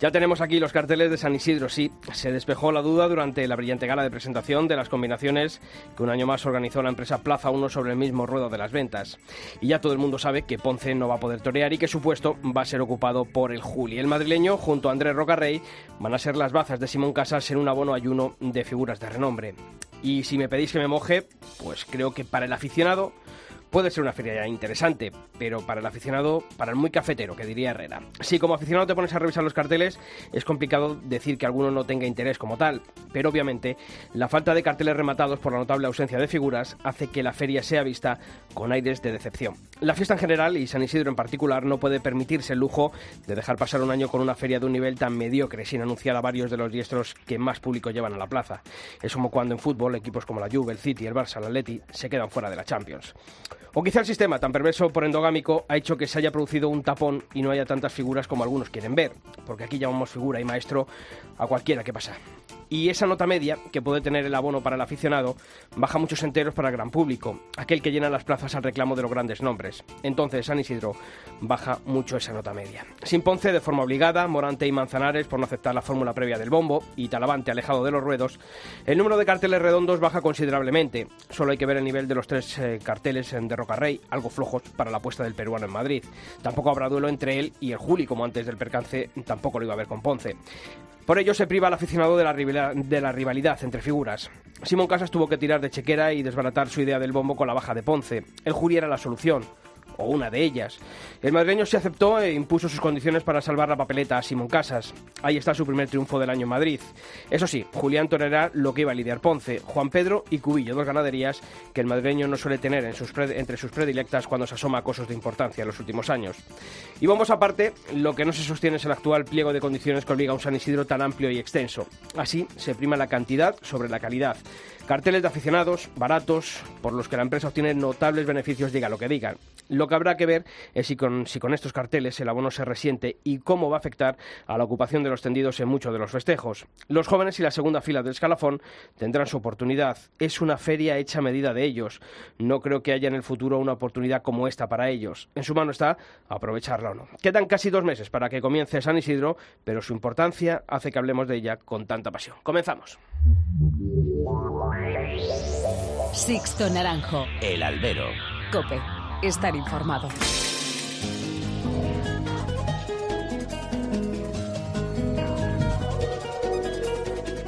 Ya tenemos aquí los carteles de San Isidro, sí. Se despejó la duda durante la brillante gala de presentación de las combinaciones que un año más organizó la empresa Plaza 1 sobre el mismo ruedo de las ventas. Y ya todo el mundo sabe que Ponce no va a poder torear y que su puesto va a ser ocupado por el Juli. El madrileño, junto a Andrés Rocarrey, van a ser las bazas de Simón Casas en un abono ayuno de figuras de renombre. Y si me pedís que me moje, pues creo que para el aficionado Puede ser una feria interesante, pero para el aficionado, para el muy cafetero, que diría Herrera. Si como aficionado te pones a revisar los carteles, es complicado decir que alguno no tenga interés como tal, pero obviamente la falta de carteles rematados por la notable ausencia de figuras hace que la feria sea vista con aires de decepción. La fiesta en general y San Isidro en particular no puede permitirse el lujo de dejar pasar un año con una feria de un nivel tan mediocre sin anunciar a varios de los diestros que más público llevan a la plaza. Es como cuando en fútbol equipos como la Juve, el City, el Barça, el Atleti se quedan fuera de la Champions. O quizá el sistema, tan perverso por endogámico, ha hecho que se haya producido un tapón y no haya tantas figuras como algunos quieren ver, porque aquí llamamos figura y maestro a cualquiera que pasa. Y esa nota media que puede tener el abono para el aficionado baja muchos enteros para el gran público, aquel que llena las plazas al reclamo de los grandes nombres. Entonces San Isidro baja mucho esa nota media. Sin Ponce, de forma obligada, Morante y Manzanares por no aceptar la fórmula previa del bombo y Talavante alejado de los ruedos, el número de carteles redondos baja considerablemente. Solo hay que ver el nivel de los tres eh, carteles de Rocarrey, algo flojos para la apuesta del peruano en Madrid. Tampoco habrá duelo entre él y el Juli, como antes del percance tampoco lo iba a ver con Ponce. Por ello se priva al aficionado de la, rivalidad entre figuras. Simón Casas tuvo que tirar de chequera y desbaratar su idea del bombo con la baja de Ponce. El Juli era la solución o una de ellas. El madrileño se aceptó e impuso sus condiciones para salvar la papeleta a Simón Casas. Ahí está su primer triunfo del año en Madrid. Eso sí, Julián torerá lo que iba a lidiar Ponce, Juan Pedro y Cubillo, dos ganaderías que el madrileño no suele tener entre sus predilectas cuando se asoma a cosas de importancia en los últimos años. Y vamos aparte, lo que no se sostiene es el actual pliego de condiciones que obliga a un San Isidro tan amplio y extenso. Así se prima la cantidad sobre la calidad. Carteles de aficionados, baratos, por los que la empresa obtiene notables beneficios, diga lo que digan. Lo que habrá que ver es si con, si con estos carteles el abono se resiente y cómo va a afectar a la ocupación de los tendidos en muchos de los festejos. Los jóvenes y la segunda fila del escalafón tendrán su oportunidad. Es una feria hecha a medida de ellos. No creo que haya en el futuro una oportunidad como esta para ellos. En su mano está aprovecharla o no. Quedan casi dos meses para que comience San Isidro, pero su importancia hace que hablemos de ella con tanta pasión. Comenzamos. Sixto Naranjo. El albero. Cope. Estar informado.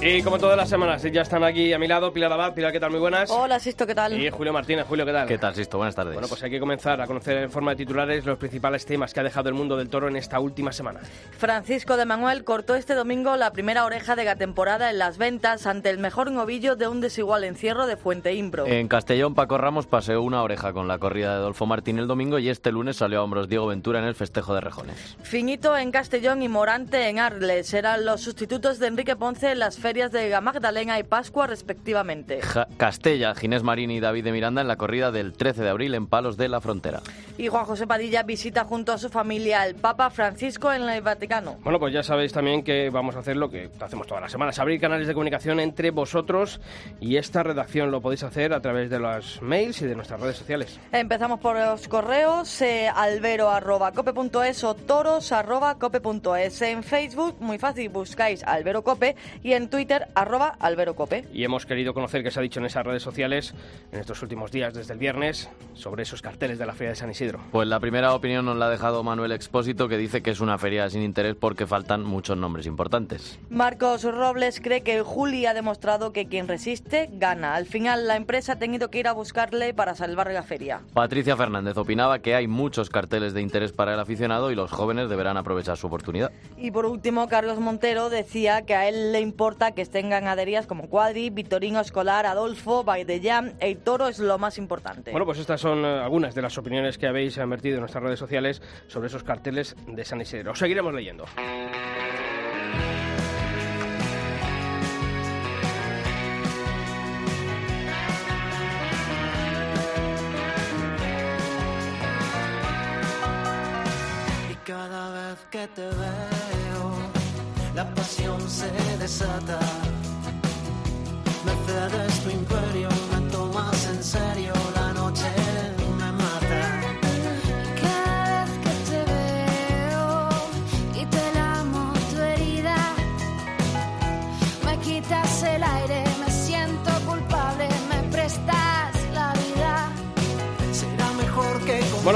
Y como todas las semanas, ya están aquí a mi lado Pilar Abad. Pilar, ¿qué tal? Muy buenas. Hola, Sisto, ¿qué tal? Y Julio Martínez. Julio, ¿qué tal? ¿Qué tal, Sisto? Buenas tardes. Bueno, pues hay que comenzar a conocer en forma de titulares los principales temas que ha dejado el mundo del toro en esta última semana. Francisco de Manuel cortó este domingo la primera oreja de la temporada en las ventas ante el mejor novillo de un desigual encierro de Fuente Imbro. En Castellón, Paco Ramos paseó una oreja con la corrida de Adolfo Martín el domingo y este lunes salió a hombros Diego Ventura en el festejo de Rejones. Finito en Castellón y Morante en Arles eran los sustitutos de Enrique Ponce en las ferias de Magdalena y Pascua respectivamente. Castella, Ginés Marín y David de Miranda en la corrida del 13 de abril en Palos de la Frontera. Y Juan José Padilla visita junto a su familia al Papa Francisco en el Vaticano. Bueno, pues ya sabéis también que vamos a hacer lo que hacemos todas las semanas, abrir canales de comunicación entre vosotros y esta redacción. Lo podéis hacer a través de los mails y de nuestras redes sociales. Empezamos por los correos, eh, albero.cope.es o toros.cope.es. En Facebook, muy fácil, buscáis Albero Cope y en Twitter, arroba Albero Cope. Y hemos querido conocer qué se ha dicho en esas redes sociales en estos últimos días, desde el viernes, sobre esos carteles de la Feria de San Isidro. Pues la primera opinión nos la ha dejado Manuel Expósito, que dice que es una feria sin interés porque faltan muchos nombres importantes. Marcos Robles cree que Juli ha demostrado que quien resiste gana. Al final, la empresa ha tenido que ir a buscarle para salvar la feria. Patricia Fernández opinaba que hay muchos carteles de interés para el aficionado y los jóvenes deberán aprovechar su oportunidad. Y por último, Carlos Montero decía que a él le importa que estén ganaderías como Cuadri, Victorino Escolar, Adolfo, Baidellán. El toro es lo más importante. Bueno, pues estas son eh, algunas de las opiniones que habéis vertido en nuestras redes sociales sobre esos carteles de San Isidro. Os seguiremos leyendo. que te veo, la pasión se desata. Me cedes tu imperio, me tomas en serio,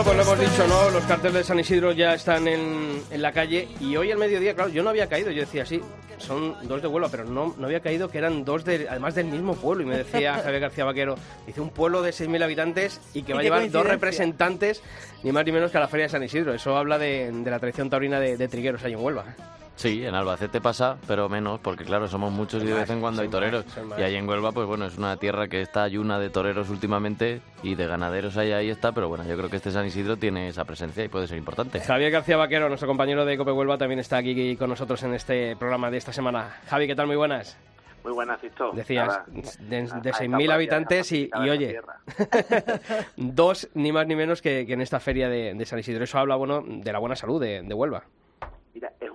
pues lo hemos dicho, ¿no? Los carteles de San Isidro ya están en, en la calle y hoy al mediodía, claro, yo no había caído, yo decía, sí, son dos de Huelva, pero no, no había caído que eran dos, de, además del mismo pueblo. Y me decía Javier García Vaquero, dice un pueblo de 6.000 habitantes y que va a llevar dos representantes, ni más ni menos que a la Feria de San Isidro. Eso habla de, de la tradición taurina de, de Trigueros ahí en Huelva. Sí, en Albacete pasa, pero menos, porque claro, somos muchos y de vez en cuando hay toreros. Y ahí en Huelva, pues bueno, es una tierra que está ayuna de toreros últimamente y de ganaderos ahí, ahí está, pero bueno, yo creo que este San Isidro tiene esa presencia y puede ser importante. Javier García Vaquero, nuestro compañero de Cope Huelva, también está aquí con nosotros en este programa de esta semana. Javi, ¿qué tal? Muy buenas. Muy buenas, Sisto. Decías, Nada, de, de a esta 6.000 propia- habitantes y, oye, dos ni más ni menos que, que en esta feria de, de San Isidro. Eso habla, bueno, de la buena salud de, de Huelva.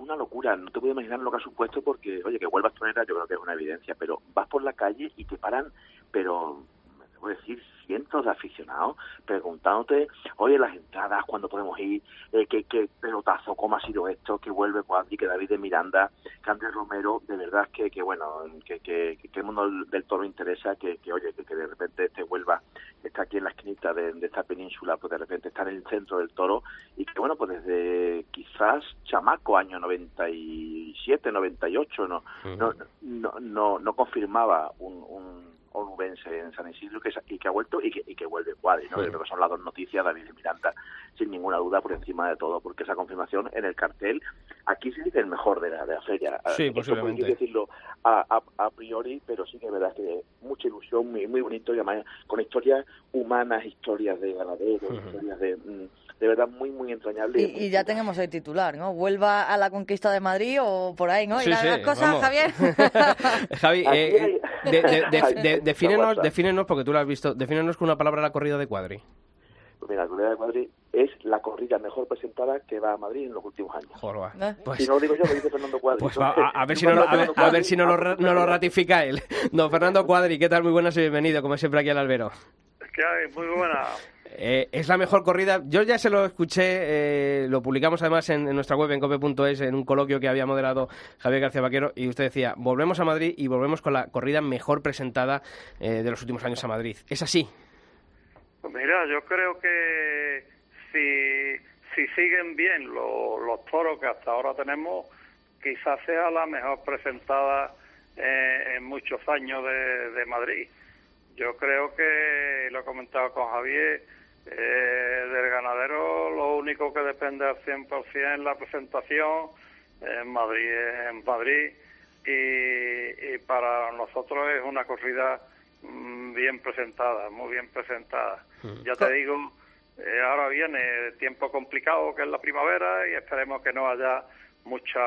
Una locura, no te puedo imaginar lo que ha supuesto porque, oye, que Huelva es tonera yo creo que es una evidencia, pero vas por la calle y te paran, pero, debo decir, cientos de aficionados preguntándote, oye, las entradas, cuándo podemos ir, eh, qué, qué pelotazo, cómo ha sido esto, que vuelve Cuadri, que David de Miranda, que Andrés Romero, de verdad que, que bueno, que, que, que el mundo del, toro interesa, que, que oye, que, que de repente este Huelva está aquí en la esquinita de, de esta península, pues de repente está en el centro del toro y que bueno, pues desde quizás chamaco, año 97, 98, no, no, no, no, no confirmaba un, un onubense en San Isidro que, y que ha vuelto y que, y que vuelve Cuadri, ¿no? Yo creo que son las dos noticias, David y Miranda, sin ninguna duda por encima de todo, porque esa confirmación en el cartel, aquí se dice el mejor de la, de la feria. Sí, Esto posiblemente. Hay que decirlo a, a, a priori, pero sí que es verdad que mucha ilusión, muy, muy bonito, y además con historias humanas, historias de ganaderos, historias de, mm, de verdad muy, muy entrañables. Y, y ya tenemos el titular, ¿no? Vuelva a la conquista de Madrid o por ahí, ¿no? Sí, y las sí, las cosas, vamos. Javier. Javi, eh, hay- de- de- de- defínenos, defínenos, porque tú lo has visto, defínenos con una palabra la corrida de Cuadri. Pues mira, la corrida de Madrid es la corrida mejor presentada que va a Madrid en los últimos años. Jorba. ¿Eh? Pues, y no lo digo yo, lo dice Fernando Cuadri. pues va, Entonces, a, a ver si yo no, lo- cuando a, ver, Fernando a ver si no lo, Cuadri, ra- no lo ratifica él. Don Fernando Cuadri, ¿qué tal? Muy buenas y bienvenido, como siempre aquí al albero. ¿Qué hay? Muy buena. Eh, es la mejor corrida. Yo ya se lo escuché, eh, lo publicamos además en, en nuestra web en cope.es en un coloquio que había moderado Javier García Vaquero y usted decía, volvemos a Madrid y volvemos con la corrida mejor presentada eh, de los últimos años a Madrid. ¿Es así? Pues mira, yo creo que si, si siguen bien lo- los toros que hasta ahora tenemos, quizás sea la mejor presentada eh, en muchos años de, de Madrid. Yo creo que, lo he comentado con Javier, eh, del ganadero lo único que depende al 100% es la presentación en Madrid, en Madrid y, y para nosotros es una corrida mm, bien presentada, muy bien presentada. Ya te digo, eh, ahora viene tiempo complicado que es la primavera y esperemos que no haya mucha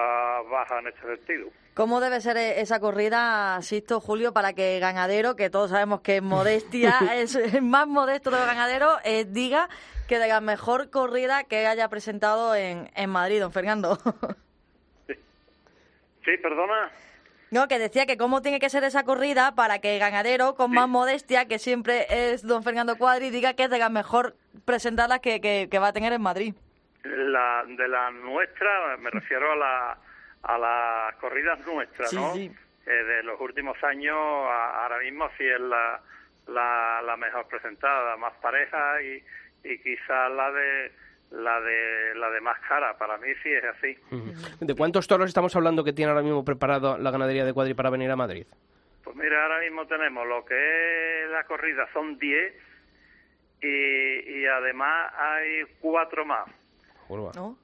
baja en este sentido. ¿Cómo debe ser e- esa corrida, Sisto, Julio, para que Ganadero, que todos sabemos que modestia es el más modesto de los ganaderos, eh, diga que de la mejor corrida que haya presentado en, en Madrid, don Fernando? Sí, perdona. No, que decía que cómo tiene que ser esa corrida para que Ganadero, con más modestia, que siempre es don Fernando Cuadri, diga que es de las mejor presentadas que, que, que va a tener en Madrid. La, de la nuestra, me refiero a, la, a las corridas nuestras, Sí, ¿no? sí. Eh, de los últimos años, a- ahora mismo sí es la, la, la mejor presentada, más pareja y, y quizás la de la de la de más cara. Para mí sí es así. ¿De cuántos toros estamos hablando que tiene ahora mismo preparado la ganadería de Cuadri para venir a Madrid? Pues mira, ahora mismo tenemos lo que es la corrida, son 10 y, y además hay cuatro más. ¿No?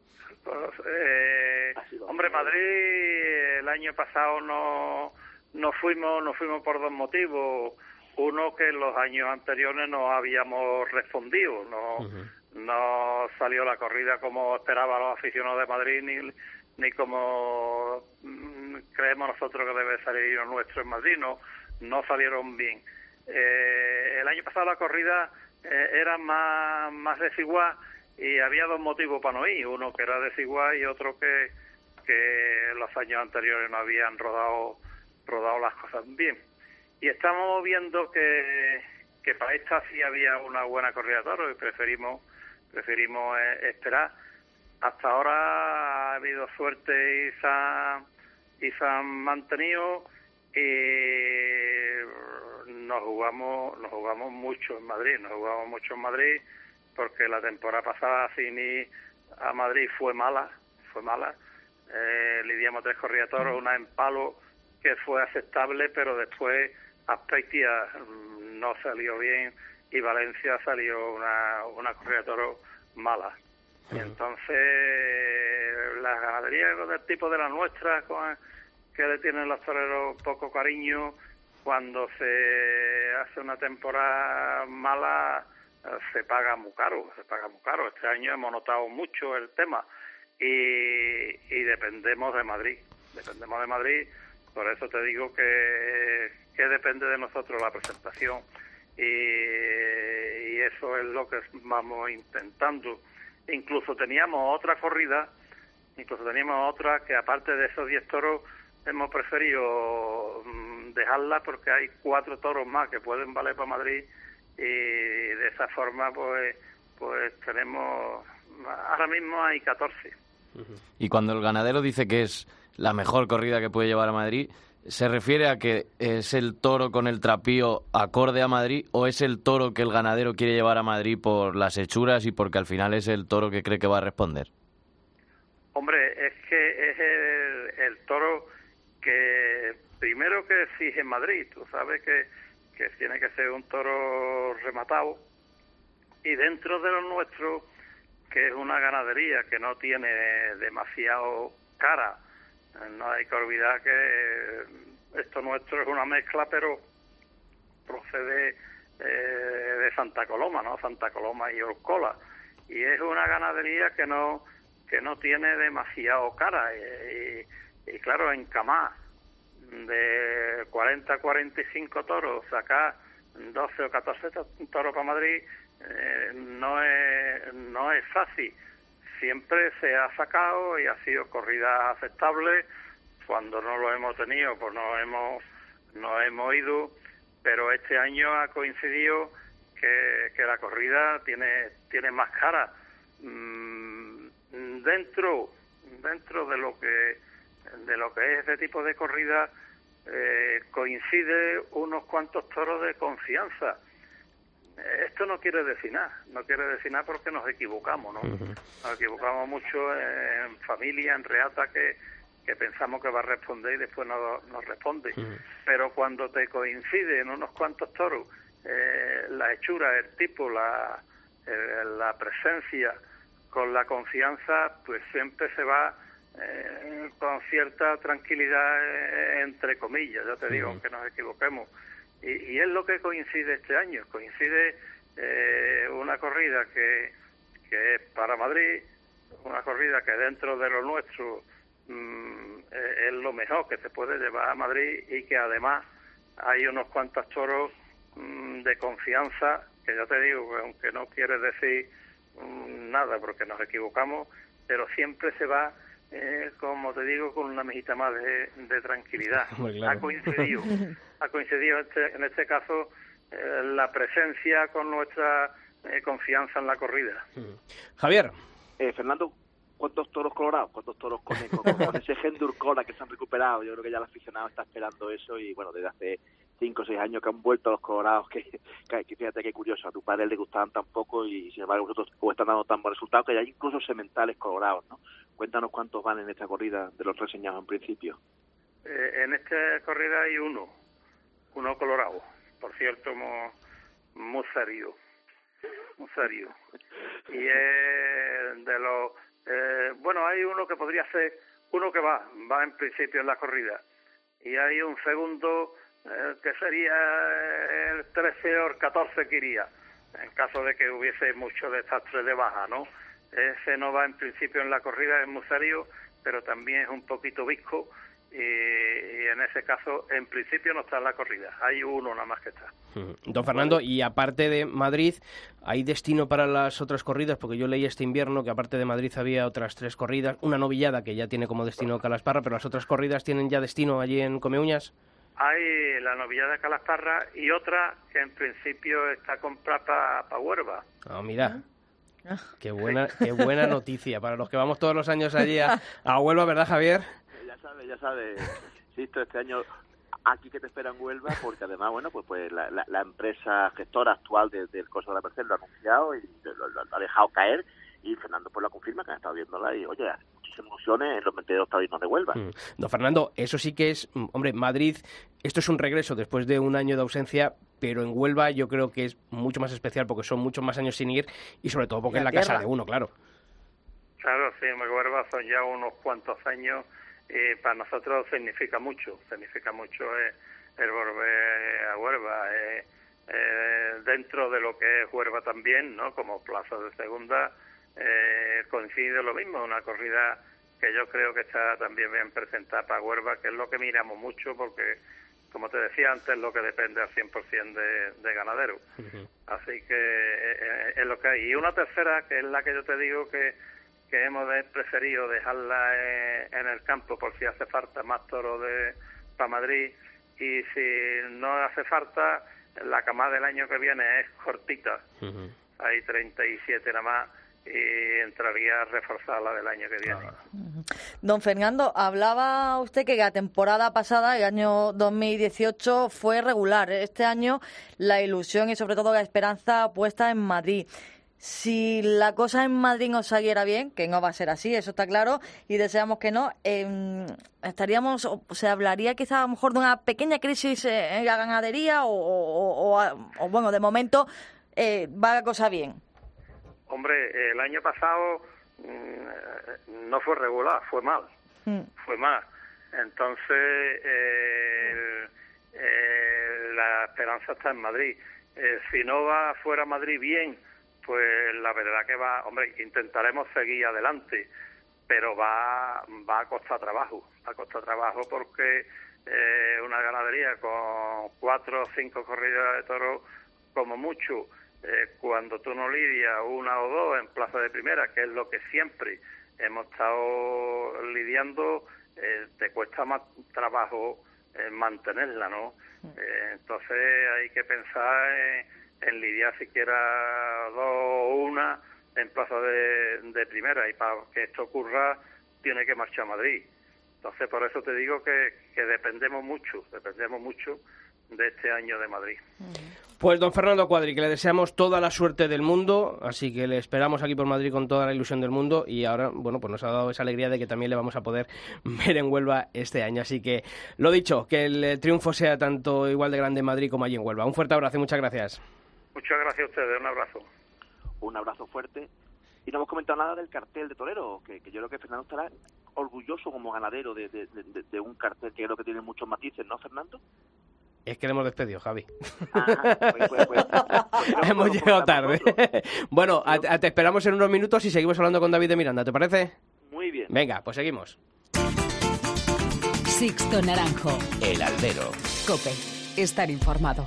Pues, eh, hombre, Madrid el año pasado no nos fuimos, nos fuimos por dos motivos. Uno que en los años anteriores no habíamos respondido, no, no salió la corrida como esperaban los aficionados de Madrid ni, ni como mm, creemos nosotros que debe salir lo nuestro en Madrid, no, no salieron bien. Eh, el año pasado la corrida eh, era más, más desigual y había dos motivos para no ir, uno que era desigual y otro que, que los años anteriores no habían rodado, rodado las cosas bien. Y estamos viendo que, que para esta sí había una buena corrida de toros y preferimos, preferimos eh, esperar. Hasta ahora ha habido suerte y se, ha- y se han mantenido y nos jugamos, nos jugamos mucho en Madrid, nos jugamos mucho en Madrid porque la temporada pasada Cini a Madrid fue mala, fue mala. Eh, lidiamos tres corridas toros, una en palo que fue aceptable, pero después Aspeitia mm, no salió bien y Valencia salió una, una corrida de toros mala. Y entonces las ganaderías del tipo de las nuestras, con- que le tienen los toreros poco cariño, cuando se hace una temporada mala se paga muy caro, se paga muy caro. Este año hemos notado mucho el tema y, dependemos de Madrid, dependemos de Madrid, por eso te digo que, que depende de nosotros la presentación y, y eso es lo que vamos intentando. Incluso teníamos otra corrida, incluso teníamos otra que aparte de esos 10 toros hemos preferido mm, dejarla porque hay cuatro toros más que pueden valer para Madrid y de esa forma pues pues tenemos ahora mismo hay 14 Y cuando el ganadero dice que es la mejor corrida que puede llevar a Madrid, ¿se refiere a que es el toro con el trapío acorde a Madrid o es el toro que el ganadero quiere llevar a Madrid por las hechuras y porque al final es el toro que cree que va a responder? Hombre, es que es el, el toro que primero que exige en Madrid, tú sabes que, que tiene que ser un toro rematado y dentro de lo nuestro, que es una ganadería que no tiene demasiado cara, no hay que olvidar que esto nuestro es una mezcla, pero procede eh, de Santa Coloma, ¿no? Santa Coloma y Orcola. Y es una ganadería que no que no tiene demasiado cara. eh, Y, y claro, en Camá, de 40 a 45 toros, sacar 12 o 14 to- toros para Madrid, eh, no, es, no es fácil. Siempre se ha sacado y ha sido corrida aceptable. Cuando no lo hemos tenido, pues no hemos, no hemos ido. Pero este año ha coincidido que, que la corrida tiene, tiene más cara. Mm, dentro, dentro de lo que de lo que es este tipo de corrida eh, coincide unos cuantos toros de confianza. Esto no quiere decir nada, no quiere decir nada porque nos equivocamos, ¿no? Nos equivocamos mucho en familia, en reata, que, que pensamos que va a responder y después no nos responde. Pero cuando te coinciden unos cuantos toros, eh, la hechura, el tipo, la, eh, la presencia con la confianza, pues siempre se va eh, con cierta tranquilidad, eh, entre comillas, ya te digo, aunque nos equivoquemos. Y, y es lo que coincide este año. Coincide eh, una corrida que, que es para Madrid, una corrida que dentro de lo nuestro mm, eh, es lo mejor que se puede llevar a Madrid y que además hay unos cuantos toros mm, de confianza que ya te digo, que aunque no quiere decir mm, nada porque nos equivocamos, pero siempre se va, eh, como te digo, con una mejita más de, de tranquilidad. Claro. Ha coincidido, ha coincidido este- en este caso eh, la presencia con nuestra eh, confianza en la corrida. Javier, Eh, Fernando, ¿cuántos toros colorados? ¿Cuántos toros con, con- con ese gen de Urcola que se han recuperado? Yo creo que ya el aficionado está esperando eso y bueno, desde hace cinco o seis años que han vuelto los colorados, que, que, que fíjate qué curioso, a tu padre le gustaban tan poco y sin embargo vosotros os están dando tan buen resultado que hay incluso sementales colorados, ¿no? Cuéntanos cuántos van en esta corrida de los reseñados en principio. Eh, en esta corrida hay uno, uno colorado, por cierto, muy, muy serio, muy serio. Y es de los... eh, bueno, hay uno que podría ser, uno que va, va en principio en la corrida, y hay un segundo eh, que sería el 13 o el 14 que iría, en caso de que hubiese mucho desastre de baja, ¿no? Ese no va en principio en la corrida, es muy serio, pero también es un poquito visco y, en ese caso, en principio no está en la corrida, hay uno nada más que está. Don Fernando, y aparte de Madrid, ¿hay destino para las otras corridas? Porque yo leí este invierno que aparte de Madrid había otras tres corridas, una novillada que ya tiene como destino Calasparra, pero las otras corridas tienen ya destino allí en Comeuñas. Hay la novillada de Calasparra y otra que en principio está comprada para Huerva. Ah, mira. Qué buena, qué buena noticia para los que vamos todos los años allí a, a Huelva, ¿verdad, Javier? Ya sabes, ya sabes, Sisto, este año aquí que te espera en Huelva, porque además, bueno, pues pues la, la, la empresa gestora actual de- del Coso de la Merced lo ha anunciado y lo, lo- lo ha dejado caer y Fernando pues lo confirma que han estado viéndola y, oye, muchísimas ilusiones en los 22 taurinos de Huelva. Mm. Don Fernando, eso sí que es, mm, hombre, Madrid, esto es un regreso después de un año de ausencia, pero en Huelva yo creo que es mucho más especial porque son muchos más años sin ir y sobre todo porque es la la casa de uno, claro. Claro, sí, en Huelva son ya unos cuantos años y para nosotros significa mucho, significa mucho eh, el volver a Huelva. eh, eh, dentro de lo que es Huelva también, ¿no? Como plaza de segunda, eh, coincide lo mismo, una corrida que yo creo que está también bien presentada para Huelva, que es lo que miramos mucho porque, como te decía antes, lo que depende al 100% de, de ganadero. Así que eh, eh, es lo que hay. Y una tercera, que es la que yo te digo que, que hemos preferido dejarla eh, en el campo por si hace falta más toro de para Madrid. Y si no hace falta, la camada del año que viene es cortita. Hay 37 nada más y entraría a reforzar la del año que viene. Don Fernando, hablaba usted que la temporada pasada, el año 2018, fue regular. Este año la ilusión y sobre todo la esperanza puesta en Madrid. Si la cosa en Madrid no saliera bien, que no va a ser así, eso está claro, y deseamos que no, em, estaríamos, o se hablaría quizá a lo mejor de una pequeña crisis eh, en la ganadería o, o- o- o- o, bueno, de momento eh, va la cosa bien. Hombre, el año pasado mm, no fue regular, fue mal. Mm. fue más. Entonces, eh, eh, la esperanza está en Madrid. Eh, si no va fuera Madrid bien, pues la verdad que va, hombre, intentaremos seguir adelante, pero va, va a costar trabajo, va a costar trabajo porque eh, una ganadería con cuatro o cinco corridas de toros, como mucho, eh, cuando tú no lidias una o dos en plaza de primera, que es lo que siempre hemos estado lidiando, eh, te cuesta más trabajo eh, mantenerla, ¿no? Eh, entonces hay que pensar en, en lidiar siquiera dos o una en plaza de, de primera y para que esto ocurra tiene que marchar a Madrid. Entonces por eso te digo que, que dependemos mucho, dependemos mucho de este año de Madrid. Pues don Fernando Cuadri, que le deseamos toda la suerte del mundo, así que le esperamos aquí por Madrid con toda la ilusión del mundo y ahora, bueno, pues nos ha dado esa alegría de que también le vamos a poder ver en Huelva este año. Así que, lo dicho, que el eh, triunfo sea tanto igual de grande en Madrid como allí en Huelva. Un fuerte abrazo y muchas gracias. Muchas gracias a ustedes, un abrazo. Un abrazo fuerte. Y no hemos comentado nada del cartel de torero, que, que yo creo que Fernando estará orgulloso como ganadero de, de- de- de un cartel que creo que tiene muchos matices, ¿no, Fernando? Es que le hemos despedido, Javi. Pues- pues- pues- pues hemos llegado tarde. bueno, a- a- te esperamos en unos minutos y seguimos hablando con David de Miranda, ¿te parece? Muy bien. Venga, pues seguimos. Sixto Naranjo. El albero. Cope. Estar informado.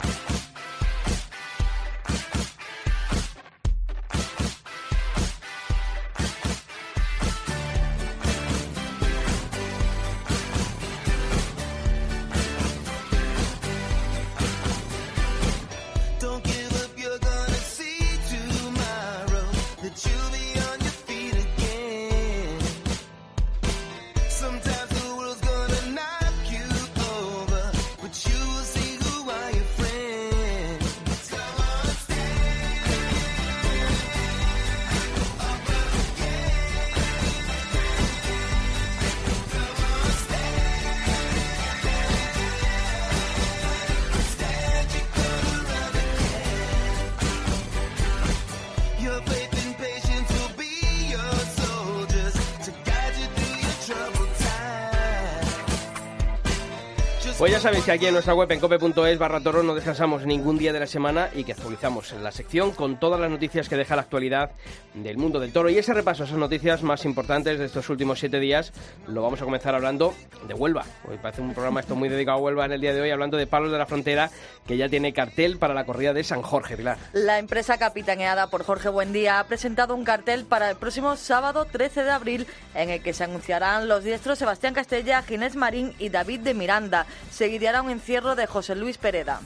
Pues ya sabéis que aquí en nuestra web en cope.es barra toro no descansamos ningún día de la semana y que actualizamos en la sección con todas las noticias que deja la actualidad del mundo del toro. Y ese repaso a esas noticias más importantes de estos últimos siete días lo vamos a comenzar hablando de Huelva. Hoy parece un programa esto muy dedicado a Huelva en el día de hoy, hablando de Palos de la Frontera, que ya tiene cartel para la corrida de San Jorge, Pilar. La empresa capitaneada por Jorge Buendía ha presentado un cartel para el próximo sábado 13 de abril en el que se anunciarán los diestros Sebastián Castella, Ginés Marín y David de Miranda. Seguiría un encierro de José Luis Pereda.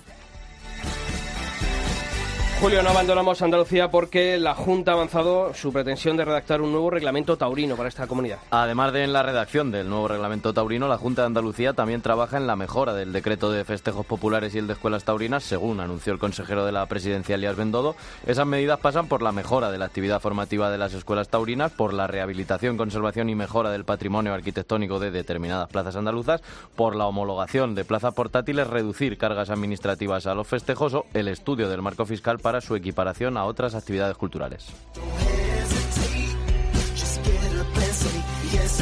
Julio, no abandonamos Andalucía porque la Junta ha avanzado su pretensión de redactar un nuevo reglamento taurino para esta comunidad. Además de en la redacción del nuevo reglamento taurino, la Junta de Andalucía también trabaja en la mejora del decreto de festejos populares y el de escuelas taurinas, según anunció el consejero de la presidencia, Elías Bendodo. Esas medidas pasan por la mejora de la actividad formativa de las escuelas taurinas, por la rehabilitación, conservación y mejora del patrimonio arquitectónico de determinadas plazas andaluzas, por la homologación de plazas portátiles, reducir cargas administrativas a los festejos o el estudio del marco fiscal para su equiparación a otras actividades culturales.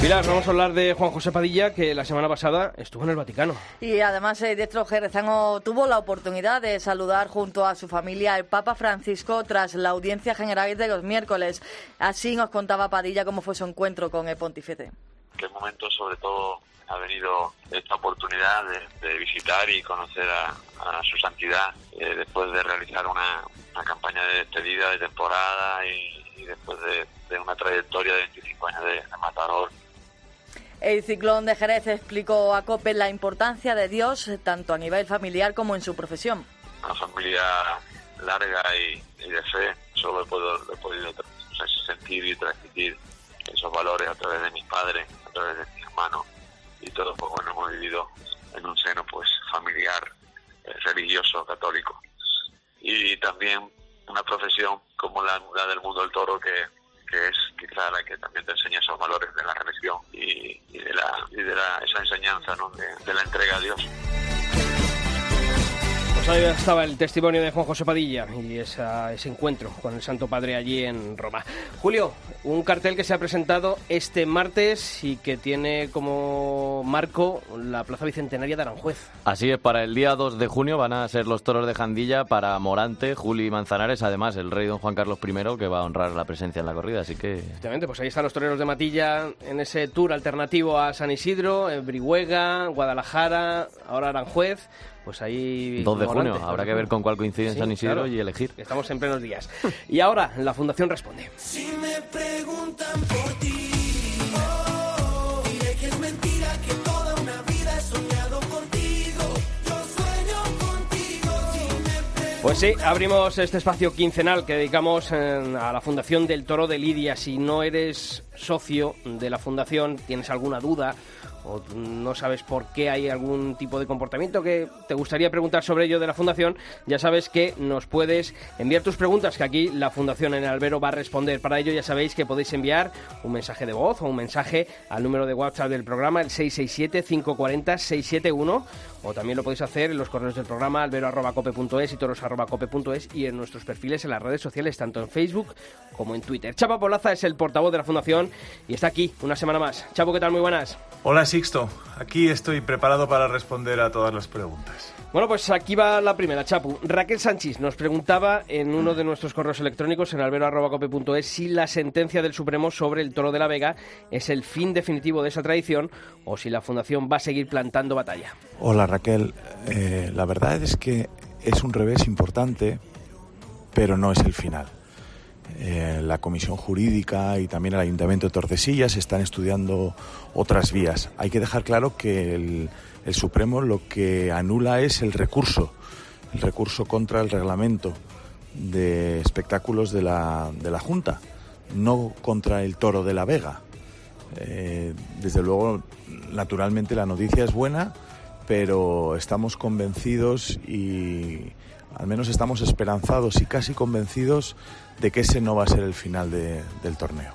Pilar, vamos a hablar de Juan José Padilla, que la semana pasada estuvo en el Vaticano. Y además, el diestro jerezano tuvo la oportunidad de saludar junto a su familia al Papa Francisco tras la audiencia general de los miércoles. Así nos contaba Padilla cómo fue su encuentro con el pontífice. qué momento sobre todo ha venido esta oportunidad de, de visitar y conocer a, a su santidad eh, después de realizar una, una campaña de despedida de temporada y, y después de, de una trayectoria de 25 años de, de matador. El ciclón de Jerez explicó a COPE la importancia de Dios tanto a nivel familiar como en su profesión. Una familia larga y, y de fe, solo he podido, he podido sentir y transmitir esos valores a través de mis padres, a través de mis hermanos y todos pues bueno hemos vivido en un seno pues familiar, eh, religioso, católico y también una profesión como la, del mundo del toro que, que es quizá la que también te enseña esos valores de la religión y, de la y de la, esa enseñanza de la entrega a Dios. Pues ahí estaba el testimonio de Juan José Padilla y esa- ese encuentro con el Santo Padre allí en Roma. Julio, un cartel que se ha presentado este martes y que tiene como marco la Plaza Bicentenaria de Aranjuez. Así es, para el día 2 de junio van a ser los toros de Jandilla para Morante, Juli y Manzanares, además el rey don Juan Carlos I que va a honrar la presencia en la corrida, así que Efectivamente, pues ahí están los toreros de Matilla en ese tour alternativo a San Isidro, en Brihuega, Guadalajara, ahora Aranjuez. Pues ahí. 2 de junio, 2 habrá que ver con cuál coincide en Sí, San Isidro claro. y elegir. Estamos en plenos días. Y ahora la Fundación responde. Si me preguntan por ti, oh, diré que es mentira que toda una vida he soñado contigo. Yo sueño contigo. Si me preguntan Pues sí, abrimos este espacio quincenal que dedicamos eh, a la Fundación del Toro de Lidia. Si no eres socio de la Fundación, tienes alguna duda o no sabes por qué hay algún tipo de comportamiento que te gustaría preguntar sobre ello de la Fundación, ya sabes que nos puedes enviar tus preguntas que aquí la Fundación en el Albero va a responder. Para ello ya sabéis que podéis enviar un mensaje de voz o un mensaje al número de WhatsApp del programa, el 667-540-671 o también lo podéis hacer en los correos del programa albero.cope.es y toros.cope.es y en nuestros perfiles en las redes sociales, tanto en Facebook como en Twitter. Chapa Polaza es el portavoz de la Fundación y está aquí una semana más. Chapo, ¿qué tal? Muy buenas. Hola Sixto, aquí estoy preparado para responder a todas las preguntas. Bueno, pues aquí va la primera, Chapu. Raquel Sánchez nos preguntaba en uno de nuestros correos electrónicos en albero.cope.es si la sentencia del Supremo sobre el toro de la Vega es el fin definitivo de esa tradición o si la Fundación va a seguir plantando batalla. Hola Raquel, Eh, la verdad es que es un revés importante, pero no es el final. Eh, la Comisión Jurídica y también el Ayuntamiento de Tordesillas están estudiando otras vías. Hay que dejar claro que el, Supremo lo que anula es el recurso, el recurso contra el reglamento de espectáculos de la, de la Junta, no contra el toro de la Vega. Eh, desde luego, naturalmente la noticia es buena, pero estamos convencidos y al menos estamos esperanzados y casi convencidos de que ese no va a ser el final de- del torneo.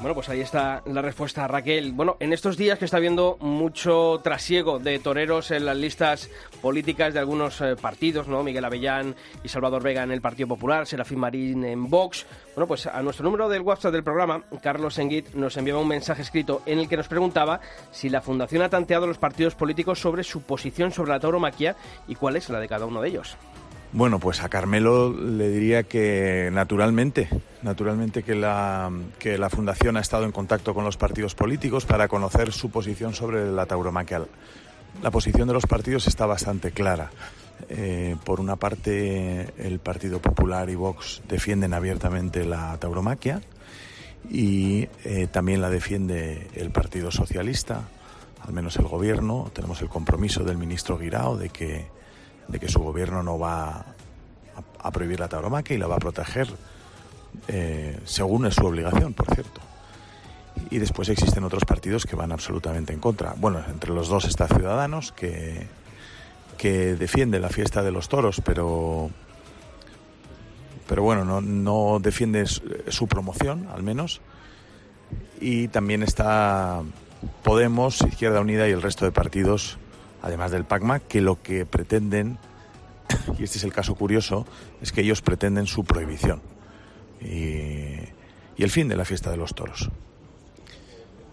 Bueno, pues ahí está la respuesta, Raquel. Bueno, en estos días que está habiendo mucho trasiego de toreros en las listas políticas de algunos eh, partidos, ¿no? Miguel Avellán y Salvador Vega en el Partido Popular, Serafín Marín en Vox. Bueno, pues a nuestro número del WhatsApp del programa, Carlos Enguit nos enviaba un mensaje escrito en el que nos preguntaba si la Fundación ha tanteado a los partidos políticos sobre su posición sobre la tauromaquia y cuál es la de cada uno de ellos. Bueno, pues a Carmelo le diría que naturalmente, naturalmente que la, que la Fundación ha estado en contacto con los partidos políticos para conocer su posición sobre la tauromaquia. La posición de los partidos está bastante clara. Eh, por una parte, el Partido Popular y Vox defienden abiertamente la tauromaquia y eh, también la defiende el Partido Socialista, al menos el Gobierno. Tenemos el compromiso del ministro Guirao de que de que su gobierno no va a, prohibir la tauromaquia y la va a proteger eh, según es su obligación, por cierto. Y después existen otros partidos que van absolutamente en contra. Bueno, entre los dos está Ciudadanos, que, que defiende la fiesta de los toros, pero, pero bueno, no, no defiende su promoción, al menos. Y también está Podemos, Izquierda Unida y el resto de partidos además del PACMA, que lo que pretenden, y este es el caso curioso, es que ellos pretenden su prohibición y, el fin de la fiesta de los toros.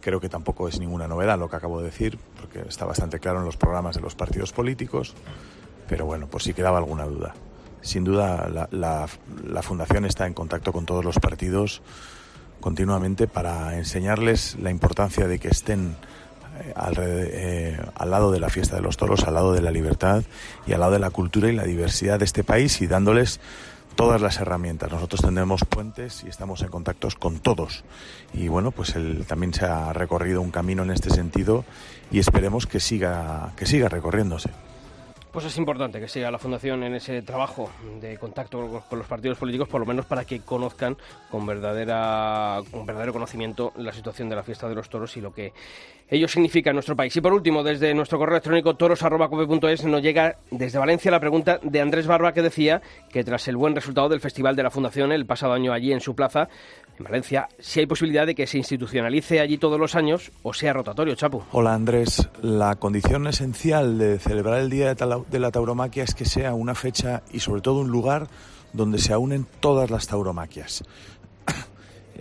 Creo que tampoco es ninguna novedad lo que acabo de decir, porque está bastante claro en los programas de los partidos políticos, pero bueno, por si quedaba alguna duda. Sin duda, la, la Fundación está en contacto con todos los partidos continuamente para enseñarles la importancia de que estén al, eh, al, lado de la fiesta de los toros, al lado de la libertad y al lado de la cultura y la diversidad de este país y dándoles todas las herramientas. Nosotros tendremos puentes y estamos en contactos con todos. Y bueno, pues el, también se ha recorrido un camino en este sentido y esperemos que siga, que siga recorriéndose. Pues es importante que siga la Fundación en ese trabajo de contacto con los partidos políticos, por lo menos para que conozcan con, verdadera, con verdadero conocimiento la situación de la fiesta de los toros y lo que ello significa en nuestro país. Y por último, desde nuestro correo electrónico toros.cope.es nos llega desde Valencia la pregunta de Andrés Barba que decía que tras el buen resultado del Festival de la Fundación el pasado año allí en su plaza, Valencia, si hay posibilidad de que se institucionalice allí todos los años o sea rotatorio, Chapu. Hola Andrés, la condición esencial de celebrar el Día de la Tauromaquia es que sea una fecha y sobre todo un lugar donde se unen todas las tauromaquias.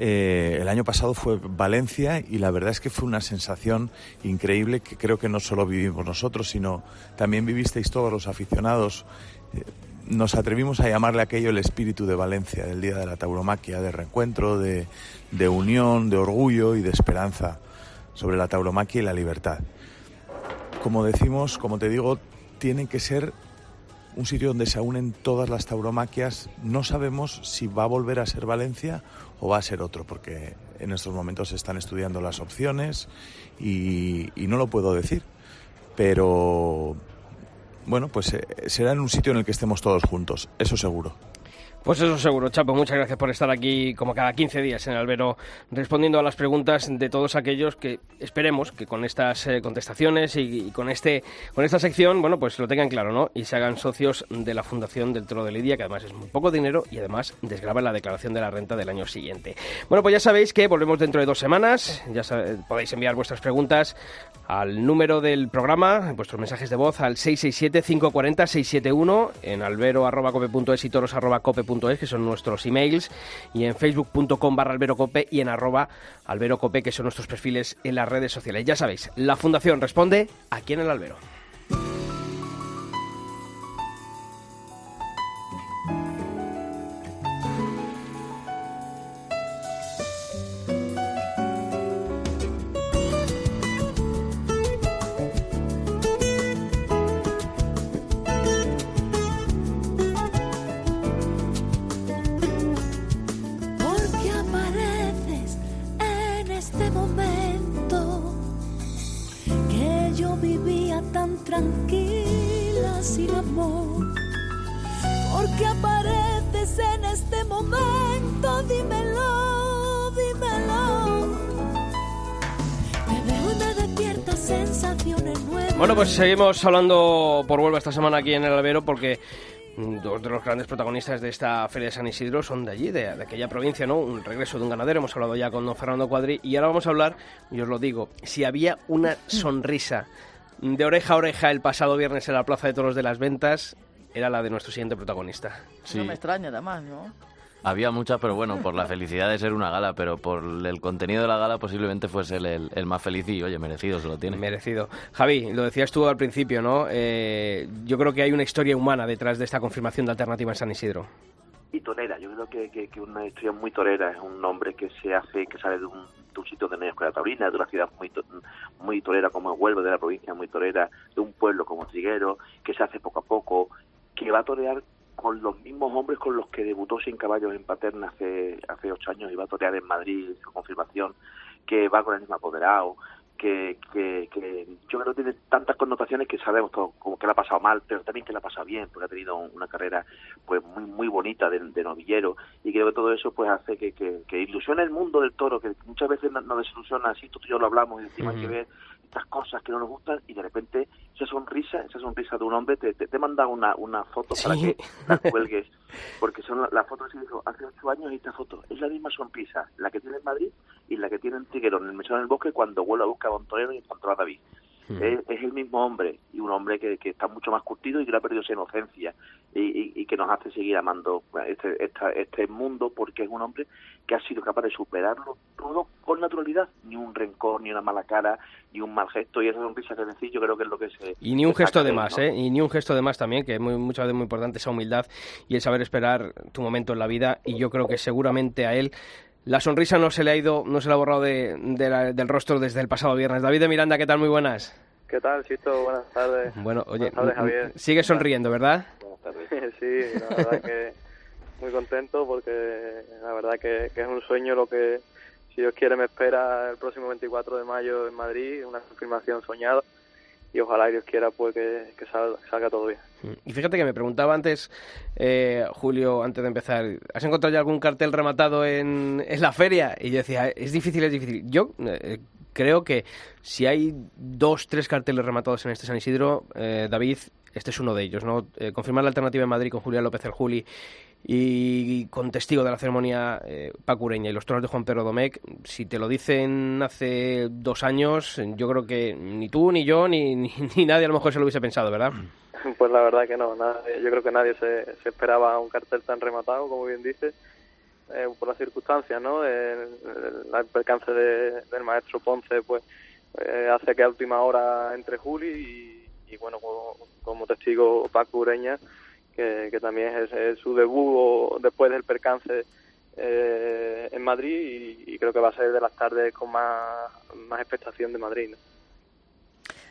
Eh, el año pasado fue Valencia y la verdad es que fue una sensación increíble que creo que no solo vivimos nosotros, sino también vivisteis todos los aficionados. Eh, nos atrevimos a llamarle aquello el espíritu de Valencia, del Día de la Tauromaquia, de reencuentro, de, de unión, de orgullo y de esperanza sobre la tauromaquia y la libertad. Como decimos, como te digo, tiene que ser un sitio donde se unen todas las tauromaquias. No sabemos si va a volver a ser Valencia o va a ser otro, porque en estos momentos se están estudiando las opciones y, y no lo puedo decir. Pero bueno, pues eh, será en un sitio en el que estemos todos juntos, eso seguro. Pues eso seguro, Chapo. Muchas gracias por estar aquí como cada 15 días en Albero respondiendo a las preguntas de todos aquellos que esperemos que con estas eh, contestaciones y, con este con esta sección, bueno, pues lo tengan claro, ¿no? Y se hagan socios de la Fundación del Toro de Lidia, que además es muy poco dinero y además desgraba la declaración de la renta del año siguiente. Bueno, pues ya sabéis que volvemos dentro de dos semanas. Ya podéis enviar vuestras preguntas al número del programa, vuestros mensajes de voz al 667-540-671 en albero.cope.es y toros.cope.es es, que son nuestros emails, y en facebook.com barra alberocope y en arroba alberocope, que son nuestros perfiles en las redes sociales. Ya sabéis, la Fundación responde aquí en el albero. Tranquila sin amor. Porque apareces en este momento, dímelo, dímelo. Me veo y me despierta sensaciones nuevas. Bueno, pues seguimos hablando por vuelva esta semana aquí en el albero porque Dos de los grandes protagonistas de esta Feria de San Isidro son de allí, de, de aquella provincia, ¿no? Un regreso de un ganadero, hemos hablado ya con don Fernando Cuadri, y ahora vamos a hablar, y os lo digo, si había una sonrisa de oreja a oreja el pasado viernes en la Plaza de Toros de las Ventas, era la de nuestro siguiente protagonista. Sí. No me extraña, además, ¿no? Había muchas, pero bueno, por la felicidad de ser una gala, pero por el contenido de la gala posiblemente fuese el, el- el más feliz y, oye, merecido se lo tiene. Merecido. Javi, lo decías tú al principio, ¿no? Eh, yo creo que hay una historia humana detrás de esta confirmación de alternativa en San Isidro. y torera. Yo creo que, que, que una historia muy torera es un nombre que se hace, que sale de un, un sitio donde no hay escuela taurina, de una ciudad muy to- muy torera como Huelva, de la provincia muy torera, de un pueblo como Triguero, que se hace poco a poco, que va a torear con los mismos hombres con los que debutó sin caballos en Paterna hace, hace ocho años y va a torear en Madrid, su confirmación, que va con el mismo apoderado, que, que, que yo creo que tiene tantas connotaciones que sabemos todo, como que le ha pasado mal, pero también que le ha pasado bien, porque ha tenido una carrera pues muy muy bonita de, de novillero. Y creo que todo eso pues hace que, que, que ilusione el mundo del toro, que muchas veces nos, desilusiona, así tú y yo lo hablamos y decimos hay que ver estas cosas que no nos gustan y de repente esa sonrisa, esa sonrisa de un hombre te, te, te manda una, una foto para que la cuelgues, porque son la- las fotos que dijo hace ocho años y esta foto es la misma sonrisa, la que tiene en Madrid y la que tiene en Triguero, en el Mesón del Bosque, cuando vuelve a buscar a un torero y encontró a David. Es, es el mismo hombre y un hombre que, que está mucho más curtido y que no ha perdido esa inocencia y, y- y que nos hace seguir amando este, esta- este mundo porque es un hombre que ha sido capaz de superarlo todo con naturalidad, ni un rencor, ni una mala cara, ni un mal gesto y esa sonrisa que decís yo creo que es lo que se... Y ni un gesto de más, ¿no? ¿eh? Y ni un gesto de más también, que es muy, muchas veces muy importante esa humildad y el saber esperar tu momento en la vida. Y yo creo que seguramente a él la sonrisa no se le ha ido, no se le ha borrado de, de la- del rostro desde el pasado viernes. David de Miranda, ¿qué tal? Muy buenas. ¿Qué tal, Chito? Buenas tardes. Bueno, oye, Buenas tardes, Javier. sigue sonriendo, ¿verdad? Buenas tardes. sí, la verdad que muy contento porque la verdad que, que es un sueño lo que, si Dios quiere, me espera el próximo 24 de mayo en Madrid, una confirmación soñada y ojalá Dios quiera pues que, que salga, salga todo bien. Y fíjate que me preguntaba antes, eh, Julio, antes de empezar, ¿has encontrado ya algún cartel rematado en, en la feria? Y yo decía, es difícil, es difícil. Yo eh, creo que si hay dos, tres carteles rematados en este San Isidro, eh, David, este es uno de ellos, ¿no? Eh, confirmar la alternativa en Madrid con Julián López el Juli y con testigo de la ceremonia eh, Paco Ureña y los toros de Juan Pedro Domecq, si te lo dicen hace dos años, yo creo que ni tú, ni yo, ni, ni, ni nadie a lo mejor se lo hubiese pensado, ¿verdad? Pues la verdad que no, nadie- yo creo que nadie se, se esperaba un cartel tan rematado, como bien dices, eh, por las circunstancias, ¿no? El, el- percance de- del maestro Ponce, pues, eh, hace que a última hora entre Juli y, bueno, como, como testigo Paco Ureña, que, que también es, es su debut después del percance eh, en Madrid y, y creo que va a ser de las tardes con más, más expectación de Madrid, ¿no?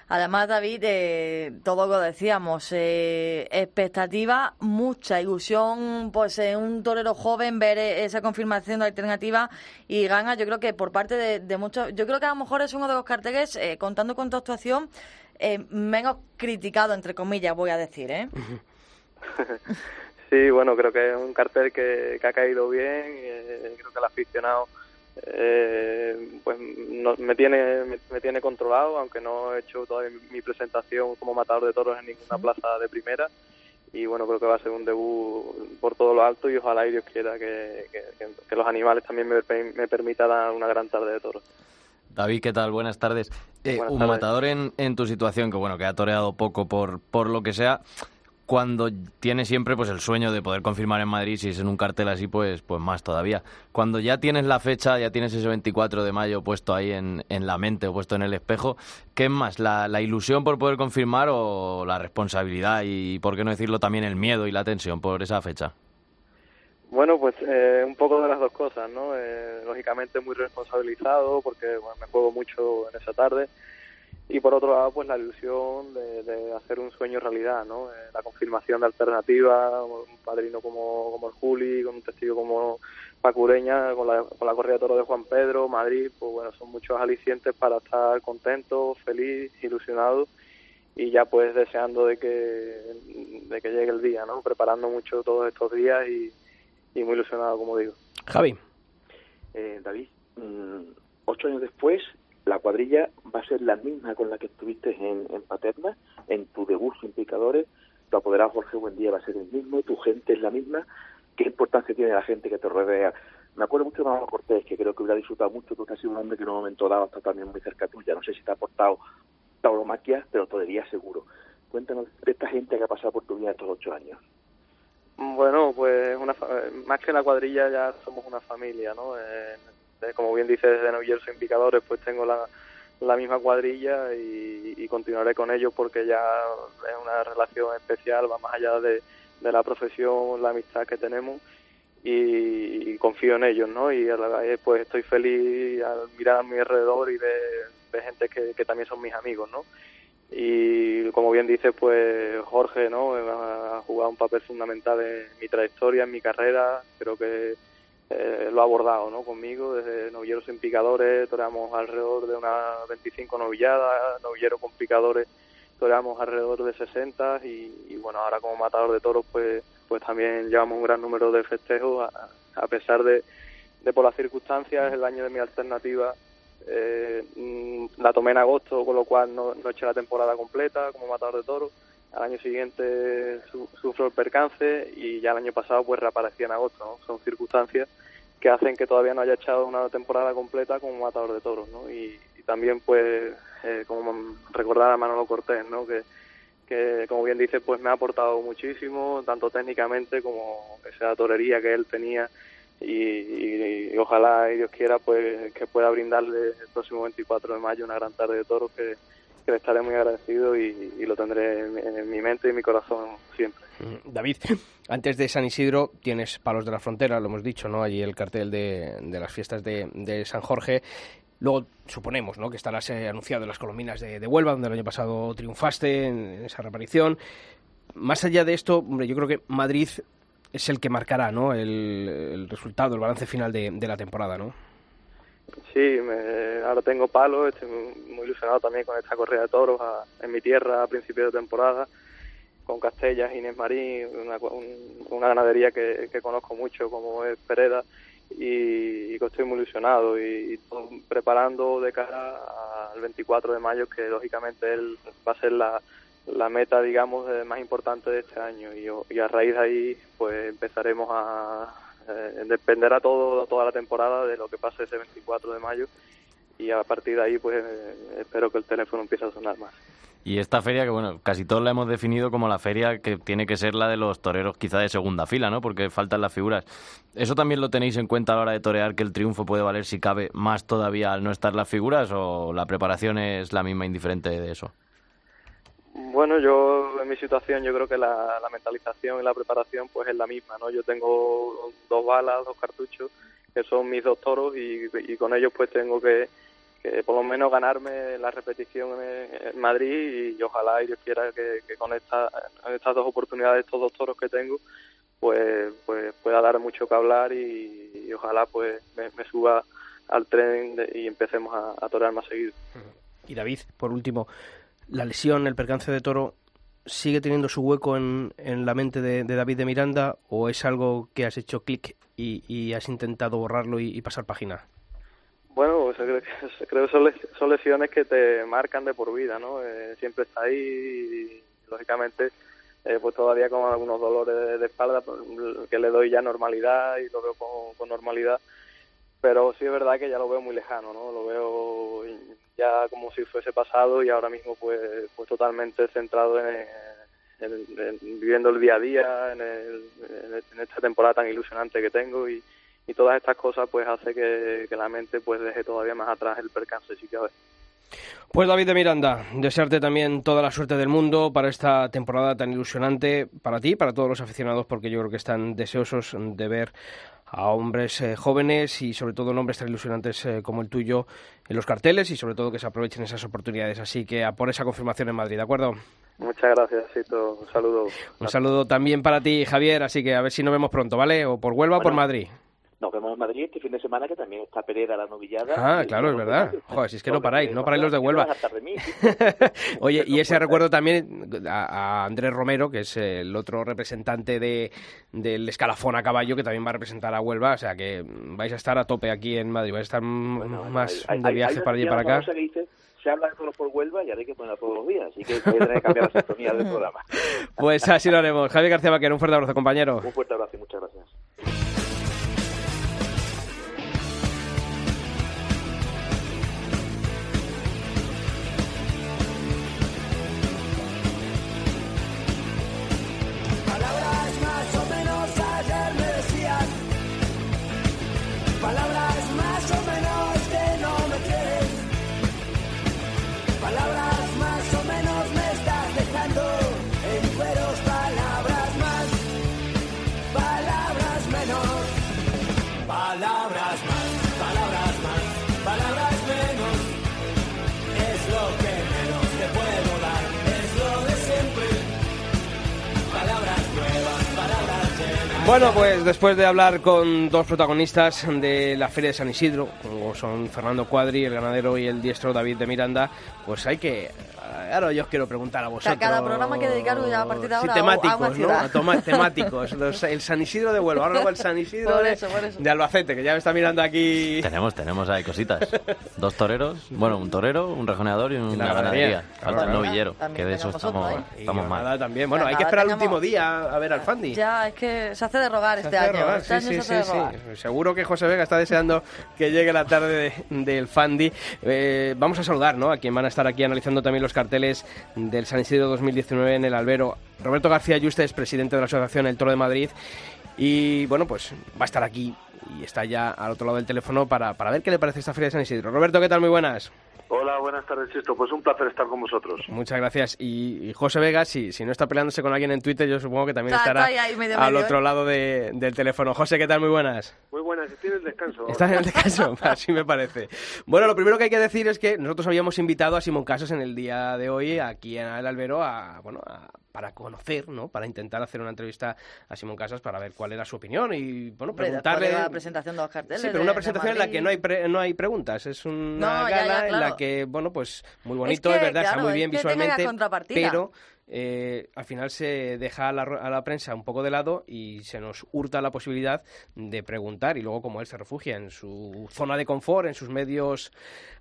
Además, David, eh, todo lo decíamos, eh, expectativa, mucha ilusión, pues en un torero joven ver eh, esa confirmación de alternativa y gana, yo creo que por parte de, de muchos, yo creo que a lo mejor es uno de los carteles, eh, contando con tu actuación, eh, menos criticado, entre comillas, voy a decir, ¿eh? Sí, bueno, creo que es un cartel que, que ha caído bien. eh, creo que el aficionado eh, pues no- me tiene me, me tiene controlado, aunque no he hecho todavía mi, presentación como matador de toros en ninguna plaza de primera. Y bueno, creo que va a ser un debut por todo lo alto y ojalá y Dios quiera que, que- que- los animales también me, me permitan dar una gran tarde de toros. David, ¿qué tal? Buenas tardes. Eh, Buenas un tardes. matador en, en tu situación, que bueno, que ha toreado poco por, por lo que sea, cuando tiene siempre pues el sueño de poder confirmar en Madrid, si es en un cartel así, pues, pues más todavía. Cuando ya tienes la fecha, ya tienes ese 24 de mayo puesto ahí en, en la mente o puesto en el espejo, ¿qué es más? La, ¿La ilusión por poder confirmar o la responsabilidad y, por qué no decirlo, también el miedo y la tensión por esa fecha? Bueno, pues eh, un poco de las dos cosas, ¿no? Eh, lógicamente muy responsabilizado porque bueno, me juego mucho en esa tarde y por otro lado pues la ilusión de, de hacer un sueño realidad, ¿no? Eh, la confirmación de alternativa, un padrino como, como el Juli, con un testigo como Paco Ureña, con la, con la corrida de toro de Juan Pedro, Madrid, pues bueno, son muchos alicientes para estar contento, feliz, ilusionado y ya pues deseando de que, de que llegue el día, ¿no? Preparando mucho todos estos días y, y muy ilusionado, como digo. Javi. Eh, David, mm, ocho años después, la cuadrilla va a ser la misma con la que estuviste en, Paterna, en tu debut sin picadores. tu apoderado Jorge Buendía va a ser el mismo, tu gente es la misma, ¿qué importancia tiene la gente que te rodea? Me acuerdo mucho de Manolo Cortés, que creo que hubiera disfrutado mucho, tú que has sido un hombre que en un momento dado está también muy cerca tuya, no sé si te ha aportado tauromaquia, pero todavía seguro. Cuéntanos de esta gente que ha pasado por tu vida estos ocho años. Bueno, pues una fa- más que la cuadrilla ya somos una familia, ¿no? Eh, eh, como bien dices, desde Novillero sin picadores, pues tengo la, la misma cuadrilla y, continuaré con ellos porque ya es una relación especial, va más allá de, de la profesión, la amistad que tenemos y, confío en ellos, ¿no? Y a la vez pues estoy feliz al mirar a mi alrededor y ver gente que, que también son mis amigos, ¿no? y como bien dices pues Jorge no ha jugado un papel fundamental en mi trayectoria en mi carrera creo que eh, lo ha abordado no conmigo desde novilleros sin picadores toreamos alrededor de unas 25 novilladas novilleros con picadores toreamos alrededor de 60 y, y, bueno ahora como matador de toros pues pues también llevamos un gran número de festejos a, pesar de, de por las circunstancias el año de mi alternativa eh, mm, la tomé en agosto, con lo cual no, no eché la temporada completa como matador de toros. Al año siguiente su, sufro el percance y ya el año pasado pues reaparecí en agosto. ¿no? Son circunstancias que hacen que todavía no haya echado una temporada completa como matador de toros. ¿no? Y, y también pues eh, como recordar a Manolo Cortés, ¿no? que, que como bien dice pues me ha aportado muchísimo, tanto técnicamente como esa torería que él tenía y, y, y, ojalá y Dios quiera pues que pueda brindarle el próximo 24 de mayo una gran tarde de toros que, que le estaré muy agradecido y, lo tendré en, mi mente y en mi corazón siempre. David, antes de San Isidro tienes Palos de la Frontera, lo hemos dicho, ¿no? Allí el cartel de, las fiestas de, San Jorge. Luego suponemos ¿no? que estarás eh, anunciado en las colombinas de, Huelva, donde el año pasado triunfaste en, esa reaparición. Más allá de esto, hombre, yo creo que Madrid es el que marcará ¿no? el, el resultado, el balance final de, de, la temporada, ¿no? Sí, me, ahora tengo palo, estoy muy ilusionado también con esta corrida de toros en mi tierra a principios de temporada, con Castellas, Inés Marín, una, un, una ganadería que, que, conozco mucho como es Pereda y, y estoy muy ilusionado y, preparando de cara al 24 de mayo que lógicamente él va a ser la la meta, digamos, eh, más importante de este año. Y, y, a raíz de ahí, pues empezaremos a eh, dependerá todo toda la temporada de lo que pase ese 24 de mayo y a partir de ahí, pues eh, espero que el teléfono empiece a sonar más. Y esta feria que, bueno, casi todos la hemos definido como la feria que tiene que ser la de los toreros quizá de segunda fila, ¿no? Porque faltan las figuras. ¿Eso también lo tenéis en cuenta a la hora de torear, que el triunfo puede valer, si cabe, más todavía al no estar las figuras o la preparación es la misma indiferente de eso? Bueno, yo en mi situación yo creo que la, mentalización y la preparación pues es la misma, ¿no? Yo tengo dos balas, dos cartuchos, que son mis dos toros y, con ellos pues tengo que, que, por lo menos ganarme la repetición en, Madrid y, ojalá y Dios quiera que, con esta, estas dos oportunidades, estos dos toros que tengo, pues, pues pueda dar mucho que hablar y, ojalá pues me, me, suba al tren de, y empecemos a, a torear más seguido. Y David, por último, la lesión, el percance de toro, sigue teniendo su hueco en, en la mente de, de, David de Miranda o es algo que has hecho clic y, y, has intentado borrarlo y, y pasar página? Bueno, creo que son, son lesiones que te marcan de por vida, ¿no? Eh, siempre está ahí y, lógicamente, eh, pues todavía con algunos dolores de, de, espalda que le doy ya normalidad y lo veo con, con normalidad pero sí es verdad que ya lo veo muy lejano, ¿no? Lo veo ya como si fuese pasado y ahora mismo pues pues totalmente centrado en, en, en viviendo el día a día, en, el, en, esta temporada tan ilusionante que tengo y, todas estas cosas pues hace que, la mente pues deje todavía más atrás el percance, a ver. Pues David de Miranda, desearte también toda la suerte del mundo para esta temporada tan ilusionante para ti, para todos los aficionados, porque yo creo que están deseosos de ver a hombres eh, jóvenes y sobre todo nombres tan ilusionantes eh, como el tuyo en los carteles y sobre todo que se aprovechen esas oportunidades. Así que a por esa confirmación en Madrid, ¿de acuerdo? Muchas gracias, Cito. Un saludo. Un saludo también para ti, Javier. Así que a ver si nos vemos pronto, ¿vale? O por Huelva bueno. o por Madrid. Nos vemos en Madrid este fin de semana, que también está Pereda la novillada. Ah, claro, es verdad. Joder, si es que no paráis, no paráis los de Huelva. Oye, y ese recuerdo también a, Andrés Romero, que es el otro representante de, del escalafón a caballo, que también va a representar a Huelva. O sea, que vais a estar a tope aquí en Madrid, vais a estar bueno, más hay, de viaje hay para allí y para acá. Se habla toros por Huelva y ahora hay que ponerla todos los días. Así que voy a tener que cambiar la sintonía del programa. Pues así lo haremos. Javier García Vaquero, un fuerte abrazo, compañero. Un fuerte abrazo y muchas gracias. Palabras más o menos que no me quieres Palabras Bueno, pues después de hablar con dos protagonistas de la Feria de San Isidro, como son Fernando Cuadri, el ganadero, y el diestro David de Miranda, pues hay que... Ahora yo os quiero preguntar a vosotros... a cada programa hay que dedicarlo ya a partir de Sí, ahora a- una temáticos, ¿no? A toma- temáticos. Los- el San Isidro de Huelva, ahora luego el San Isidro Por de, eso, por eso. de Albacete, que ya me está mirando aquí... Tenemos, tenemos ahí cositas. Dos toreros, bueno, un torero, un rejoneador y una la ganadería. ganadería. Falta el Claro. novillero, También que de eso estamos, estamos mal. También. Bueno, hay que esperar el último día a ver al Fandi. Ya, es que se hace de rogar este de año. este sí, año sí, se hace sí, de rogar. sí. Seguro que José Vega está deseando que llegue la tarde de- del Fandi. Eh, vamos a saludar ¿no? a quien van a estar aquí analizando también los carteles del San Isidro 2019 en el Albero. Roberto García Yuste es presidente de la Asociación El Toro de Madrid y bueno, pues va a estar aquí y está ya al otro lado del teléfono para, para ver qué le parece esta feria de San Isidro. Roberto, ¿qué tal? Muy buenas. Hola, buenas tardes, Sisto. Pues un placer estar con vosotros. Muchas gracias. Y, y José Vega, si, si no está peleándose con alguien en Twitter, yo supongo que también Está- estará está ahí, ahí, medio, al medio, otro ¿eh? lado de- del teléfono. José, ¿qué tal? Muy buenas. Muy buenas, tienes descanso. Estás en el descanso, así me parece. Bueno, lo primero que hay que decir es que nosotros habíamos invitado a Simón Casas en el día de hoy aquí en el Albero a, bueno, a- para conocer, ¿no? Para intentar hacer una entrevista a Simón Casas para ver cuál era su opinión y, bueno, Hombre, preguntarle... la presentación de los carteles. Sí, pero una presentación en la que no hay pre- no hay preguntas, es una No, ya, gala en la que, bueno, pues muy bonito, que, es verdad, está muy es bien que tenga visualmente, pero eh, al final se deja a la, ro- a la prensa un poco de lado y se nos hurta la posibilidad de preguntar y luego como él se refugia en su zona de confort, en sus medios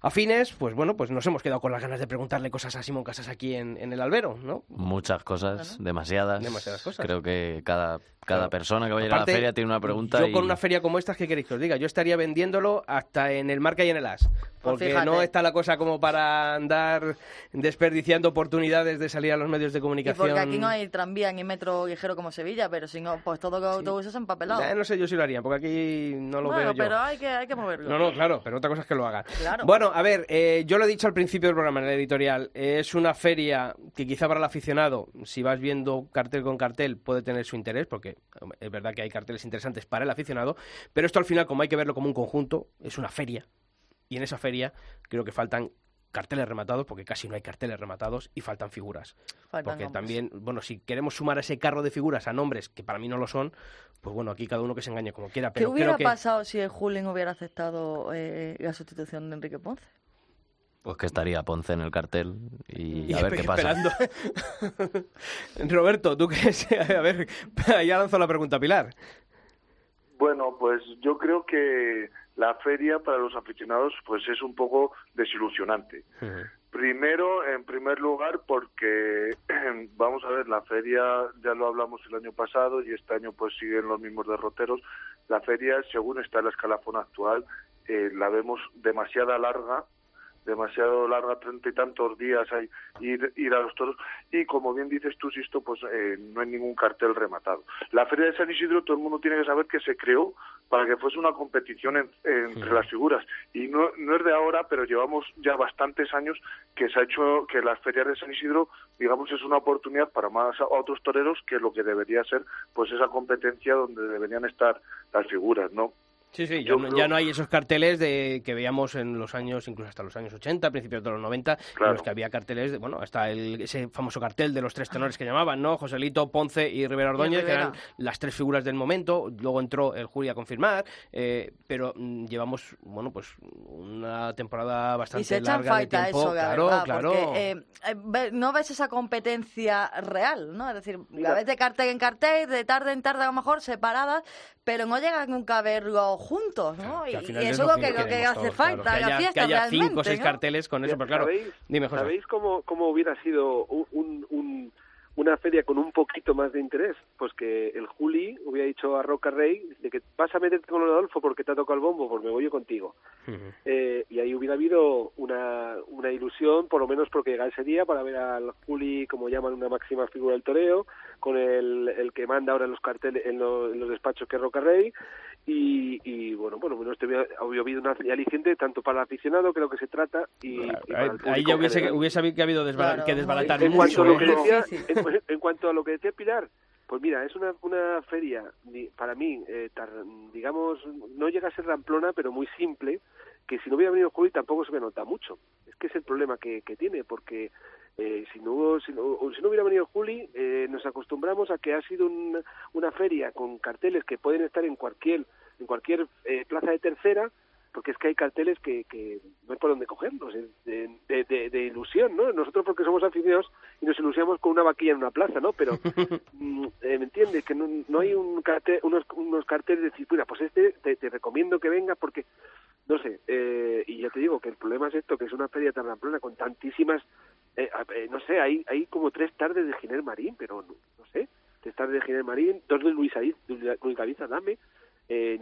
afines, pues bueno, pues nos hemos quedado con las ganas de preguntarle cosas a Simón Casas aquí en, en el albero, ¿no? Muchas cosas, demasiadas. Demasiadas cosas. Creo que cada, cada Claro. persona que vaya a ir a la Aparte, feria tiene una pregunta Yo y... con una feria como esta, ¿qué queréis que os diga? Yo estaría vendiéndolo hasta en el marca y en el as. Porque fíjate. no está la cosa como para andar desperdiciando oportunidades de salir a los medios de Y comunicación. porque aquí no hay tranvía ni metro ligero como Sevilla, pero si no, pues todo con autobuses empapelados. Ya, no sé yo si lo haría, porque aquí no lo bueno, veo yo. pero hay que, hay que moverlo. No, no, claro, pero otra cosa es que lo hagan. Claro. Bueno, a ver, eh, yo lo he dicho al principio del programa, en el editorial, eh, es una feria que quizá para el aficionado, si vas viendo cartel con cartel, puede tener su interés, porque es verdad que hay carteles interesantes para el aficionado, pero esto al final, como hay que verlo como un conjunto, es una feria, y en esa feria creo que faltan carteles rematados, porque casi no hay carteles rematados, y faltan figuras. Faltan porque nombres. también, bueno, si queremos sumar a ese carro de figuras a nombres que para mí no lo son, pues bueno, aquí cada uno que se engañe como quiera. ¿Qué Pero hubiera creo que... pasado si el Julien hubiera aceptado eh, la sustitución de Enrique Ponce? Pues que estaría Ponce en el cartel y, Y a ver qué pasa. Roberto, ¿tú crees? A ver, ya lanzó la pregunta Pilar. Bueno, pues yo creo que la feria para los aficionados pues es un poco desilusionante. Primero, en primer lugar, porque vamos a ver, la feria ya lo hablamos el año pasado y este año pues siguen los mismos derroteros. La feria, según está en la escalafón actual, eh, la vemos demasiada larga, demasiado larga, treinta y tantos días hay ir, ir a los toros y como bien dices tú, Sisto, pues eh, no hay ningún cartel rematado. La Feria de San Isidro todo el mundo tiene que saber que se creó para que fuese una competición en- entre las figuras y no, no es de ahora, pero llevamos ya bastantes años que se ha hecho que las ferias de San Isidro, digamos, es una oportunidad para más a otros toreros que lo que debería ser pues esa competencia donde deberían estar las figuras, ¿no? Sí, sí, ya, Yo no, creo- ya no hay esos carteles de que veíamos en los años, incluso hasta los años 80, principios de los 90, en los que había carteles, de, bueno, hasta el, ese famoso cartel de los tres tenores que llamaban, ¿no? Joselito, Ponce y Rivera Ordóñez, que eran las tres figuras del momento. Luego entró el Julia a confirmar, eh, pero mm, llevamos, bueno, pues una temporada bastante Y se echan larga de falta tiempo. eso, la claro, verdad, claro. porque eh, eh, no ves esa competencia real, ¿no? Es decir, la ves de cartel en cartel, de tarde en tarde a lo mejor, separadas, pero no llegan nunca a ver juntos, ¿no? Y, eso es lo que, hace todos, falta, claro. Que la haya- fiesta que haya realmente, cinco o seis ¿no? carteles con eso, pero claro, ¿Sabéis, dime, José. ¿sabéis cómo, cómo hubiera sido un, un- un- una feria con un poquito más de interés? Pues que el Juli hubiera dicho a Roca Rey, dice que vas a meterte con Adolfo porque te ha tocado el bombo, pues me voy yo contigo. Eh, y ahí hubiera habido una, una ilusión, por lo menos porque llega ese día para ver al Juli, como llaman, una máxima figura del toreo, con el, el que manda ahora en los carteles, en, lo- en los despachos que es Roca Rey, y, y bueno, bueno, menos te hubiera, hubiera habido una aliciente tanto para el aficionado, lo que se trata, y, y para Ahí, el público ahí ya general. hubiese habido que habido desbala- Claro, que desbaratar en cuanto mucho. a lo que ¿eh? decía en, en cuanto a lo que decía Pilar pues mira es una, una feria para mí eh, digamos no llega a ser ramplona pero muy simple que si no hubiera venido Juli tampoco se me nota mucho. Es que es el problema que, que tiene porque eh, si no si no, si no hubiera venido Juli eh, nos acostumbramos a que ha sido un- una feria con carteles que pueden estar en cualquier en cualquier eh, plaza de tercera porque es que hay carteles que, que no hay por dónde cogerlos, es de, de, de- de ilusión, ¿no? Nosotros porque somos aficionados y nos ilusionamos con una vaquilla en una plaza, ¿no? Pero, mm, eh, ¿me entiendes? Que no, no hay un cartel, unos, unos carteles de decir, mira, pues este te, te recomiendo que venga porque, no sé, eh, y ya te digo que el problema es esto, que es una feria tan ramplona con tantísimas, eh, eh, no sé, hay, hay como tres tardes de Giner Marín, pero no, no sé, tres tardes de Giner Marín, dos de Luis, de Luis David Adame, eh,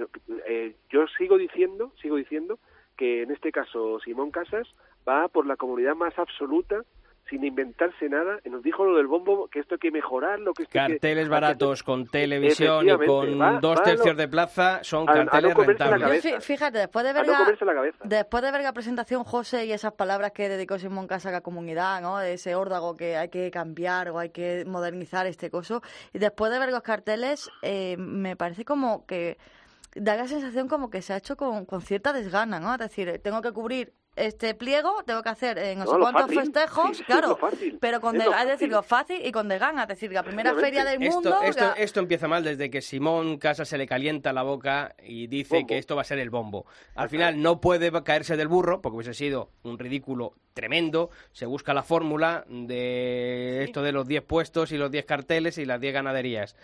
eh, yo sigo diciendo, sigo diciendo que en este caso Simón Casas va por la comunidad más absoluta sin inventarse nada. Y nos dijo lo del bombo, que esto hay que mejorarlo, que esto hay que- Carteles baratos con televisión y con va- dos va tercios lo- de plaza son a- a no carteles rentables. Fíjate, después de ver la, después de ver la presentación, José, y esas palabras que dedicó Simón Casa a la comunidad, ¿no? De ese órdago que hay que cambiar o hay que modernizar este coso. Y después de ver los carteles, eh, me parece como que da la sensación como que se ha hecho con, con cierta desgana, ¿no? Es decir, tengo que cubrir este pliego, tengo que hacer eh, no, No, sé cuántos fácil. festejos, Sí, sí, claro, pero con Es de- es decir, fácil. lo fácil y con desgana, es decir, la primera feria del mundo. Esto, empieza mal desde que Simón Casa se le calienta la boca y dice Bombo. que esto va a ser el bombo. Al final no puede caerse del burro porque hubiese sido un ridículo tremendo. Se busca la fórmula de esto de los 10 puestos y los 10 carteles y las 10 ganaderías.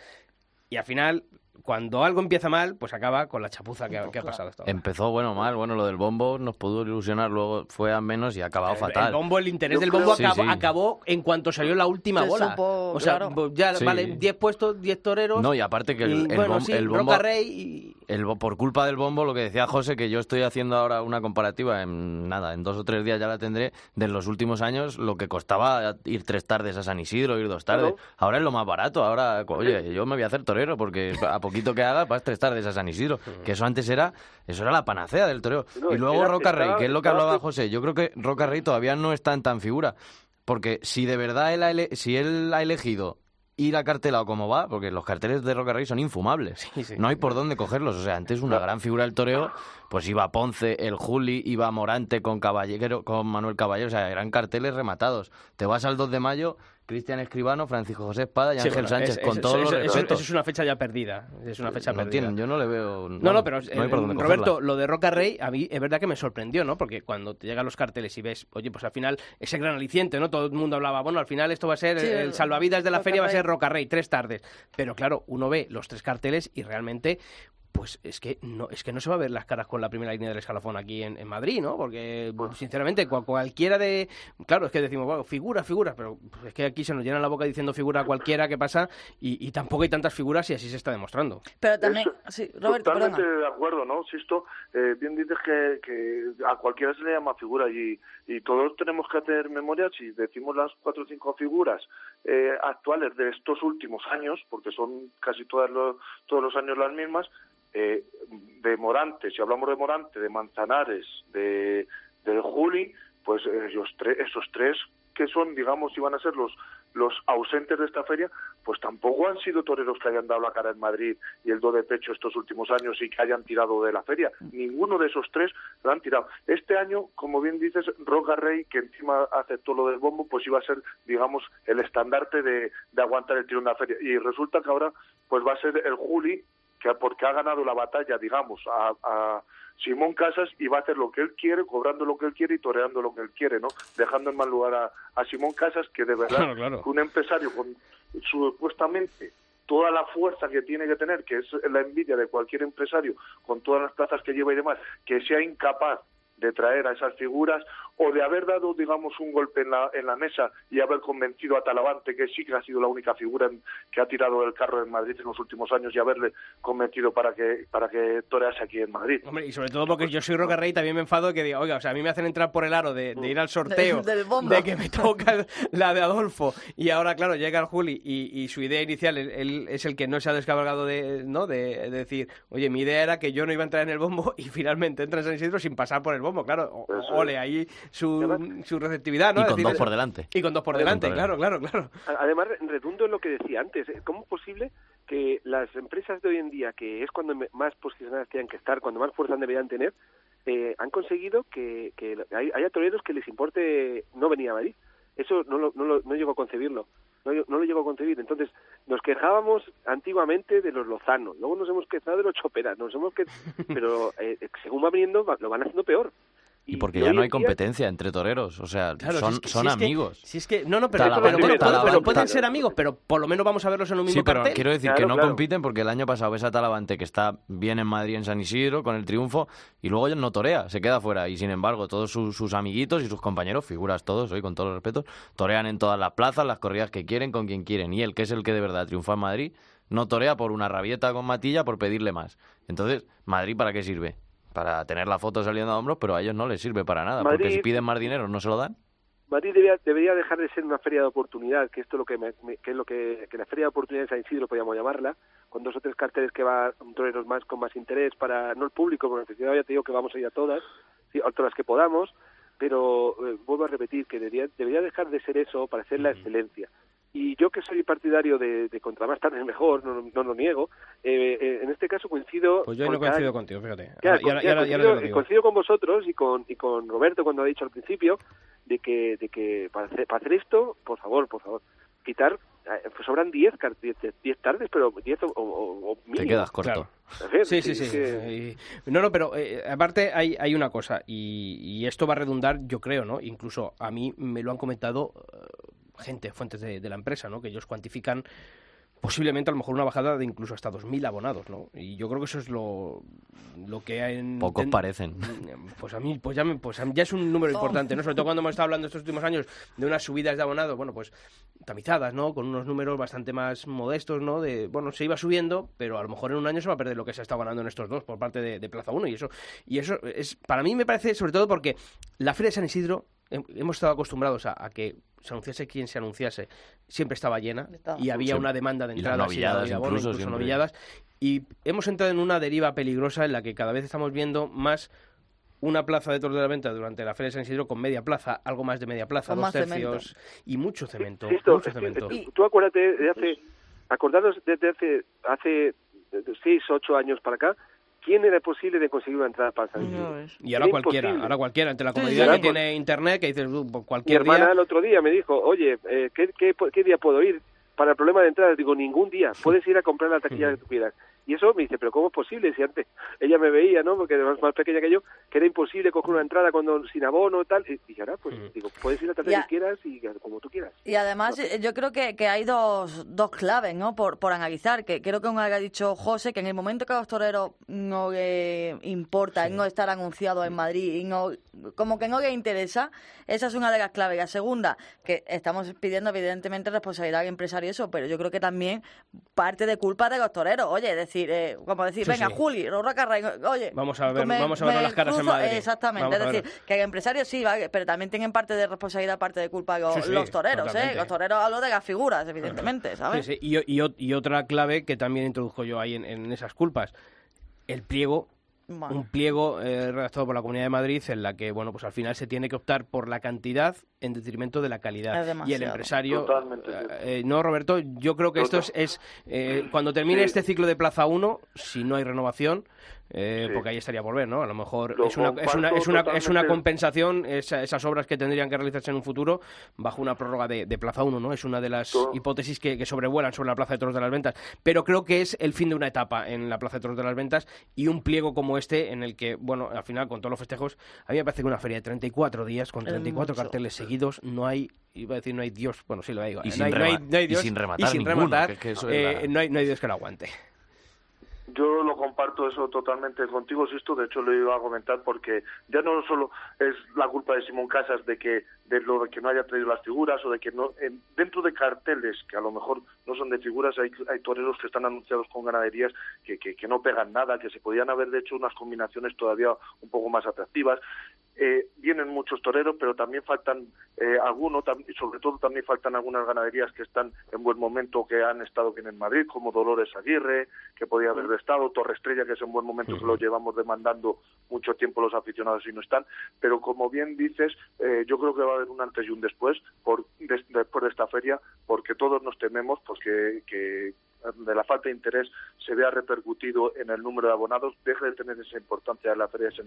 Y al final, cuando algo empieza mal, pues acaba con la chapuza que, ha- que ha pasado hasta ahora. Empezó, bueno, mal. Bueno, lo del bombo nos pudo ilusionar, luego fue a menos y ha acabado fatal. El bombo, el interés Yo del bombo acabó, sí. acabó en cuanto salió la última Se bola. supo, o sea, claro. ya, Sí. vale, 10 puestos, 10 toreros. No, y aparte que el, y, el bueno, bom- sí, el bombo... Roca Rey y... el bo- por culpa del bombo, lo que decía José, que yo estoy haciendo ahora una comparativa, en nada, en dos o tres días ya la tendré, de los últimos años, lo que costaba ir tres tardes a San Isidro, ir dos tardes. Claro. Ahora es lo más barato, ahora, oye, yo me voy a hacer torero, porque a poquito que haga, vas tres tardes a San Isidro. Que eso antes era, eso era la panacea del toreo. No, y luego Roca Rey, que es lo que hablaba José, yo creo que Roca Rey todavía no está en tan figura. Porque si de verdad él ha, ele- si él ha elegido ir a cartelado como va, porque los carteles de Roca Rey son infumables. Sí, sí. No hay por dónde cogerlos. O sea, antes una gran figura del toreo, pues iba Ponce, el Juli, iba Morante con Caballero, con Manuel Caballero. O sea, eran carteles rematados. Te vas al 2 de mayo, Cristian Escribano, Francisco José Espada y Sí, Ángel bueno, Sánchez, es- con es- todos eso- los eso- respetos. Eso es una fecha ya perdida. Es una fecha no perdida. tienen, yo no le veo. No, no, pero no hay eh, por dónde Roberto, cogerla. lo de Roca Rey, a mí es verdad que me sorprendió, ¿no? Porque cuando te llegan los carteles y ves, oye, pues al final ese gran aliciente, ¿no? Todo el mundo hablaba, bueno, al final esto va a ser Sí, el, el- salvavidas de la Roca feria, va a ser Roca Rey, tres tardes. Pero claro, uno ve los tres carteles y realmente pues es que no es que no se va a ver las caras con la primera línea del escalafón aquí en, en Madrid, ¿no? Porque sinceramente cual- cualquiera de claro es que decimos bueno figuras figuras, pero es que aquí se nos llena la boca diciendo figura cualquiera que pasa y, y tampoco hay tantas figuras y así se está demostrando. Pero también, Eso- sí, Roberto, Totalmente perdona. de acuerdo, ¿no? Sisto, eh, bien dices que, que a cualquiera se le llama figura y, y todos tenemos que hacer memoria si decimos las cuatro o cinco figuras eh, actuales de estos últimos años, porque son casi todas los, todos los años las mismas, eh, de Morante, si hablamos de Morante, de Manzanares, de, del Juli, pues eh, esos, tres, que son, digamos, iban a ser los los ausentes de esta feria, pues tampoco han sido toreros que hayan dado la cara en Madrid y el do de pecho estos últimos años y que hayan tirado de la feria. Ninguno de esos tres lo han tirado. Este año, como bien dices, Roca Rey, que encima aceptó lo del bombo, pues iba a ser, digamos, el estandarte de, de aguantar el tirón de la feria. Y resulta que ahora, pues va a ser el Juli, que porque ha ganado la batalla, digamos, a, a Simón Casas y va a hacer lo que él quiere, cobrando lo que él quiere y toreando lo que él quiere, ¿no? Dejando en mal lugar a, a Simón Casas, que de verdad, Claro, claro. un empresario con supuestamente toda la fuerza que tiene que tener, que es la envidia de cualquier empresario, con todas las plazas que lleva y demás, que sea incapaz de traer a esas figuras o de haber dado, digamos, un golpe en la, en la mesa y haber convencido a Talavante, que sí que ha sido la única figura en- que ha tirado el carro en Madrid en los últimos años, y haberle convencido para que, para que torease aquí en Madrid. Hombre, y sobre todo porque yo soy Roque Rey, también me enfado de que diga, oiga, o sea, a mí me hacen entrar por el aro de, de ir al sorteo, bombo. de que me toca la de Adolfo, y ahora, claro, llega el Juli y, y su idea inicial, él, él es el que no se ha descabalgado de, ¿no? de, de decir, oye, mi idea era que yo no iba a entrar en el bombo y finalmente entra en San Isidro sin pasar por el bombo, claro, o- ole, ahí su, su receptividad, ¿no? Y con Decir, dos por delante. Y con dos por con delante, claro, claro, claro. Además, re- redundo en lo que decía antes. ¿eh? ¿Cómo es posible que las empresas de hoy en día, que es cuando más posicionadas tienen que estar, cuando más fuerza deberían tener, eh, han conseguido que, que hay- haya toreros que les importe no venir a Madrid? Eso no, lo, no, lo, no llego a concebirlo. No, no lo llego a concebir. Entonces, nos quejábamos antiguamente de los lozanos, luego nos hemos quejado de los choperas, nos hemos que... pero eh, según va viniendo, va- lo van haciendo peor. Y porque y ya no hay día- competencia entre toreros. O sea, Claro, son, si es que- son si es que- amigos. si es que, no, no, pero, pero, pero- pero- pero Talavante- pueden ser amigos, pero por lo menos vamos a verlos en un mismo Sí, pero cartel. quiero decir que no compiten porque el año pasado ves a Talavante que está bien en Madrid, en San Isidro, con el triunfo, y luego ya no torea, se queda fuera. Y sin embargo, todos sus, sus amiguitos y sus compañeros, figuras todos, hoy con todos los respetos, torean en todas las plazas, las corridas que quieren, con quien quieren. Y él, que es el que de verdad triunfa en Madrid, no torea por una rabieta con Matilla, por pedirle más. Entonces, ¿Madrid para qué sirve? Para tener la foto saliendo a hombros, pero a ellos no les sirve para nada, porque si piden más dinero no se lo dan. Madrid debería, debería dejar de ser una feria de oportunidad, que esto es lo que, me- que es lo que, que la feria de oportunidad de San Isidro podríamos llamarla, con dos o tres carteles que va toreros más con más interés para no el público, porque ya te digo que vamos a ir a todas, sí, a todas las que podamos, pero eh, vuelvo a repetir que debería, debería dejar de ser eso para hacer la excelencia. Y yo que soy partidario de, de contra más tarde es mejor, no, no lo niego, eh, eh, en este caso coincido... Pues yo no cada- coincido contigo, fíjate. Ahora- ya coincido, te lo digo. coincido con vosotros y con, y con Roberto cuando ha dicho al principio de que, de que para, hacer, para hacer esto, por favor, por favor, quitar, eh, pues sobran 10 car- 10 10 tardes, pero 10 o, o, o Te quedas corto. Sí, sí, sí. que- No, no, pero eh, aparte hay, hay una cosa, y, y esto va a redundar, yo creo, ¿no? Incluso a mí me lo han comentado gente, fuentes de, de la empresa, ¿no? Que ellos cuantifican posiblemente a lo mejor una bajada de incluso hasta 2.000 abonados, ¿no? Y yo creo que eso es lo, lo que hay en... Pocos en- parecen. Pues a mí, pues ya, me- pues a mí ya es un número importante, ¿no? Sobre todo cuando hemos estado hablando estos últimos años de unas subidas de abonados, bueno, pues tamizadas, ¿no? Con unos números bastante más modestos, ¿no? De, bueno, se iba subiendo, pero a lo mejor en un año se va a perder lo que se ha estado ganando en estos dos por parte de, de Plaza 1 y eso, y eso es, para mí me parece sobre todo porque la Feria de San Isidro hemos estado acostumbrados a, a que se anunciase quien se anunciase, siempre estaba llena y había Sí. una demanda de las entradas y novilladas y de abono, incluso novilladas, y hemos entrado en una deriva peligrosa en la que cada vez estamos viendo más una plaza de toros de la venta durante la Feria de San Isidro con media plaza, algo más de media plaza, Con dos cemento. tercios y mucho cemento, Sisto, mucho cemento. tú acuérdate de hace, acordaros desde hace, hace seis, ocho años para acá, ¿quién era posible de conseguir una entrada para San Isidro? Y ahora Era cualquiera, imposible. ahora cualquiera, entre la comodidad sí, que tiene internet, que dices, "Uh, pues Mi cualquier hermana día... el otro día me dijo, oye, eh, ¿qué, qué, qué día puedo ir para el problema de entradas? Digo, ningún día, puedes ir a comprar la taquilla que tú quieras. Y eso me dice, pero ¿cómo es posible? Si antes ella me veía, ¿no? Porque además más pequeña que yo, que era imposible coger una entrada cuando sin abono y tal. Y, y ahora, pues, digo, puedes ir a tarde Ya. que quieras y como tú quieras. Y además eh, yo creo que, que hay dos, dos claves ¿no? por, por analizar, que creo que como ha dicho José, que en el momento que a los toreros no le importa el no estar anunciado en Madrid, y no, como que no le interesa, esa es una de las claves. La segunda, que estamos pidiendo evidentemente responsabilidad al empresario y eso, pero yo creo que también parte de culpa de los toreros. Oye, decir, eh, como decir, Sí, venga, sí. Juli, oye, Vamos a ver, me- vamos a ver las caras en Madrid. Exactamente, Vamos es decir, que el empresario sí, ¿vale? pero también tienen parte de responsabilidad, parte de culpa los, Sí, sí, los toreros, ¿eh? Los toreros hablo de las figuras, evidentemente, ¿sabes? Y, y ot- y otra clave que también introduzco yo ahí en, en esas culpas, el pliego, Bueno. un pliego eh, redactado por la Comunidad de Madrid en la que, bueno, pues al final se tiene que optar por la cantidad en detrimento de la calidad. Es y el empresario... Totalmente, eh, eh, no, Roberto, yo creo que esto es... es, eh, cuando termine Sí. este ciclo de Plaza 1, si no hay renovación... eh, Sí. porque ahí estaría por ver, ¿no? A lo mejor Lo es una, es, una, es, una, es una compensación, esa- esas obras que tendrían que realizarse en un futuro bajo una prórroga de, de Plaza 1, ¿no? Es una de las Todo. hipótesis que, que sobrevuelan sobre la Plaza de Toros de las Ventas. Pero creo que es el fin de una etapa en la Plaza de Toros de las Ventas y un pliego como este en el que, bueno, al final con todos los festejos, a mí me parece que una feria de 34 días con Es 34 mucho. carteles Es seguidos no hay iba a decir no hay Dios, bueno sí lo digo, Y no sin hay, no hay- rema- no hay y Dios sin rematar ninguno, rematar, que- que eso es eh, la- no, hay, no hay Dios que lo aguante. Yo lo comparto eso totalmente contigo, Sisto. De hecho, lo iba a comentar porque ya no solo es la culpa de Simón Casas de que de lo de que no haya traído las figuras o de que no en- dentro de carteles que a lo mejor no son de figuras hay, hay toreros que están anunciados con ganaderías que, que, que no pegan nada, que se podían haber hecho unas combinaciones todavía un poco más atractivas. Eh, vienen muchos toreros, pero también faltan eh, algunos, tam- y sobre todo también faltan algunas ganaderías que están en buen momento, que han estado bien en Madrid, como Dolores Aguirre, que podía haber estado, Torre Estrella, que es en buen momento, que lo llevamos demandando mucho tiempo los aficionados y no están. Pero como bien dices, eh, yo creo que va a haber un antes y un después por, des- después de esta feria, porque todos nos tememos pues que, de la falta de interés se vea repercutido en el número de abonados, deje de tener esa importancia de la Feria de San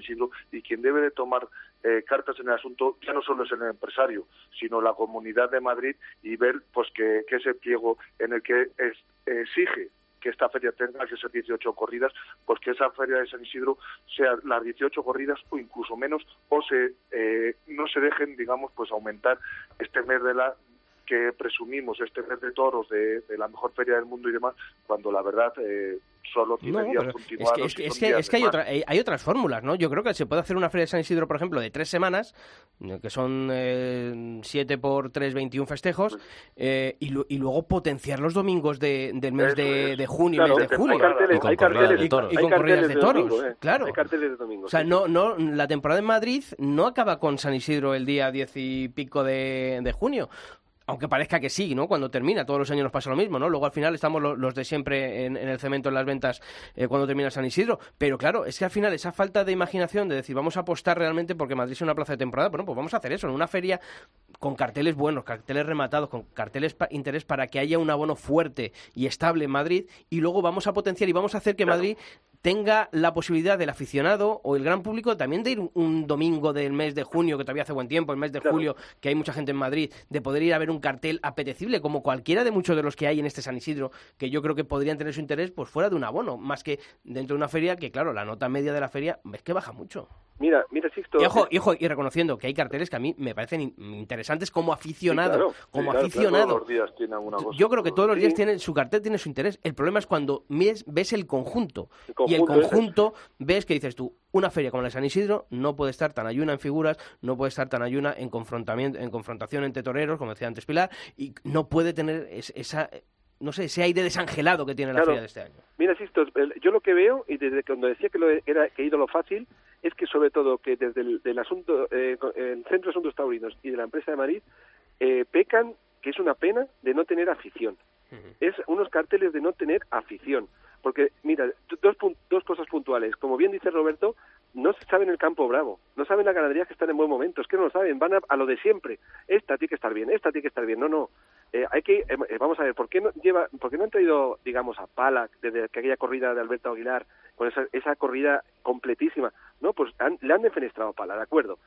y quien debe de tomar eh, cartas en el asunto ya no solo es el empresario, sino la comunidad de Madrid y ver pues que, que ese pliego en el que es- exige que esta feria tenga que ser 18 corridas, pues que esa feria de San Isidro sea las 18 corridas o incluso menos, o se eh, no se dejen, digamos, pues aumentar este mes de la que presumimos este mes de toros de, de la mejor feria del mundo y demás, cuando la verdad eh, solo tiene No, días es continuados. que, es que, es que, días es que hay, otra- más. hay, hay otras fórmulas, ¿no? Yo creo que se puede hacer una feria de San Isidro, por ejemplo, de tres semanas, eh, que son eh, siete por tres, 21 festejos, eh, y, lu- y luego potenciar los domingos de- del mes de, de junio Claro, y mes de julio. carteles- Y con hay corridas carteles de toros. Y con corridas de de toros, domingo, eh. claro. Hay carteles de domingo. O sea, sí. no, no, la temporada en Madrid no acaba con San Isidro el día diez y pico de, de junio. Aunque parezca que sí, ¿no? Cuando termina, todos los años nos pasa lo mismo, ¿no? Luego al final estamos lo- los de siempre en, en el cemento, en las ventas, eh, cuando termina San Isidro. Pero claro, es que al final esa falta de imaginación de decir, vamos a apostar realmente porque Madrid es una plaza de temporada, bueno, pues vamos a hacer eso, en una feria con carteles buenos, carteles rematados, con carteles pa- interés para que haya un abono fuerte y estable en Madrid y luego vamos a potenciar y vamos a hacer que Madrid tenga la posibilidad del aficionado o el gran público también de ir un, domingo del mes de junio, que todavía hace buen tiempo, el mes de julio, que hay mucha gente en Madrid, de poder ir a ver un cartel apetecible, como cualquiera de muchos de los que hay en este San Isidro, que yo creo que podrían tener su interés, pues fuera de un abono, más que dentro de una feria, que claro, la nota media de la feria es que baja mucho. Mira, mira, Sixto. Y ojo, y ojo, y reconociendo que hay carteles que a mí me parecen in- interesantes como aficionado, Sí, claro. como Sí, claro, aficionado. Todos los días tiene alguna cosa. Yo creo que todos los días tiene, su cartel tiene su interés. El problema es cuando ves, ves el conjunto. El y el conjunto ves que dices tú, una feria como la de San Isidro no puede estar tan ayuna en figuras, no puede estar tan ayuna en confrontamiento, en confrontación entre toreros, como decía antes Pilar, y no puede tener es- esa, no sé, ese aire desangelado que tiene la Claro. feria de este año. Mira, Sixto, el- yo lo que veo, y desde cuando decía que lo era que he ido lo fácil, es que sobre todo que desde el del asunto, eh, el Centro de Asuntos Taurinos y de la empresa de Madrid, eh, pecan, que es una pena, de no tener afición. Es unos carteles de no tener afición. Porque, mira, dos, dos cosas puntuales. Como bien dice Roberto, no se sabe en el campo bravo, no saben las ganaderías que están en buen momento, es que no lo saben, van a, a lo de siempre. Esta tiene que estar bien, esta tiene que estar bien. No, no. Eh, hay que, eh, eh, vamos a ver, ¿por qué no lleva, por qué no han traído, digamos, a Pala desde que aquella corrida de Alberto Aguilar con esa, esa corrida completísima? No, pues han- le han defenestrado a Pala, de acuerdo.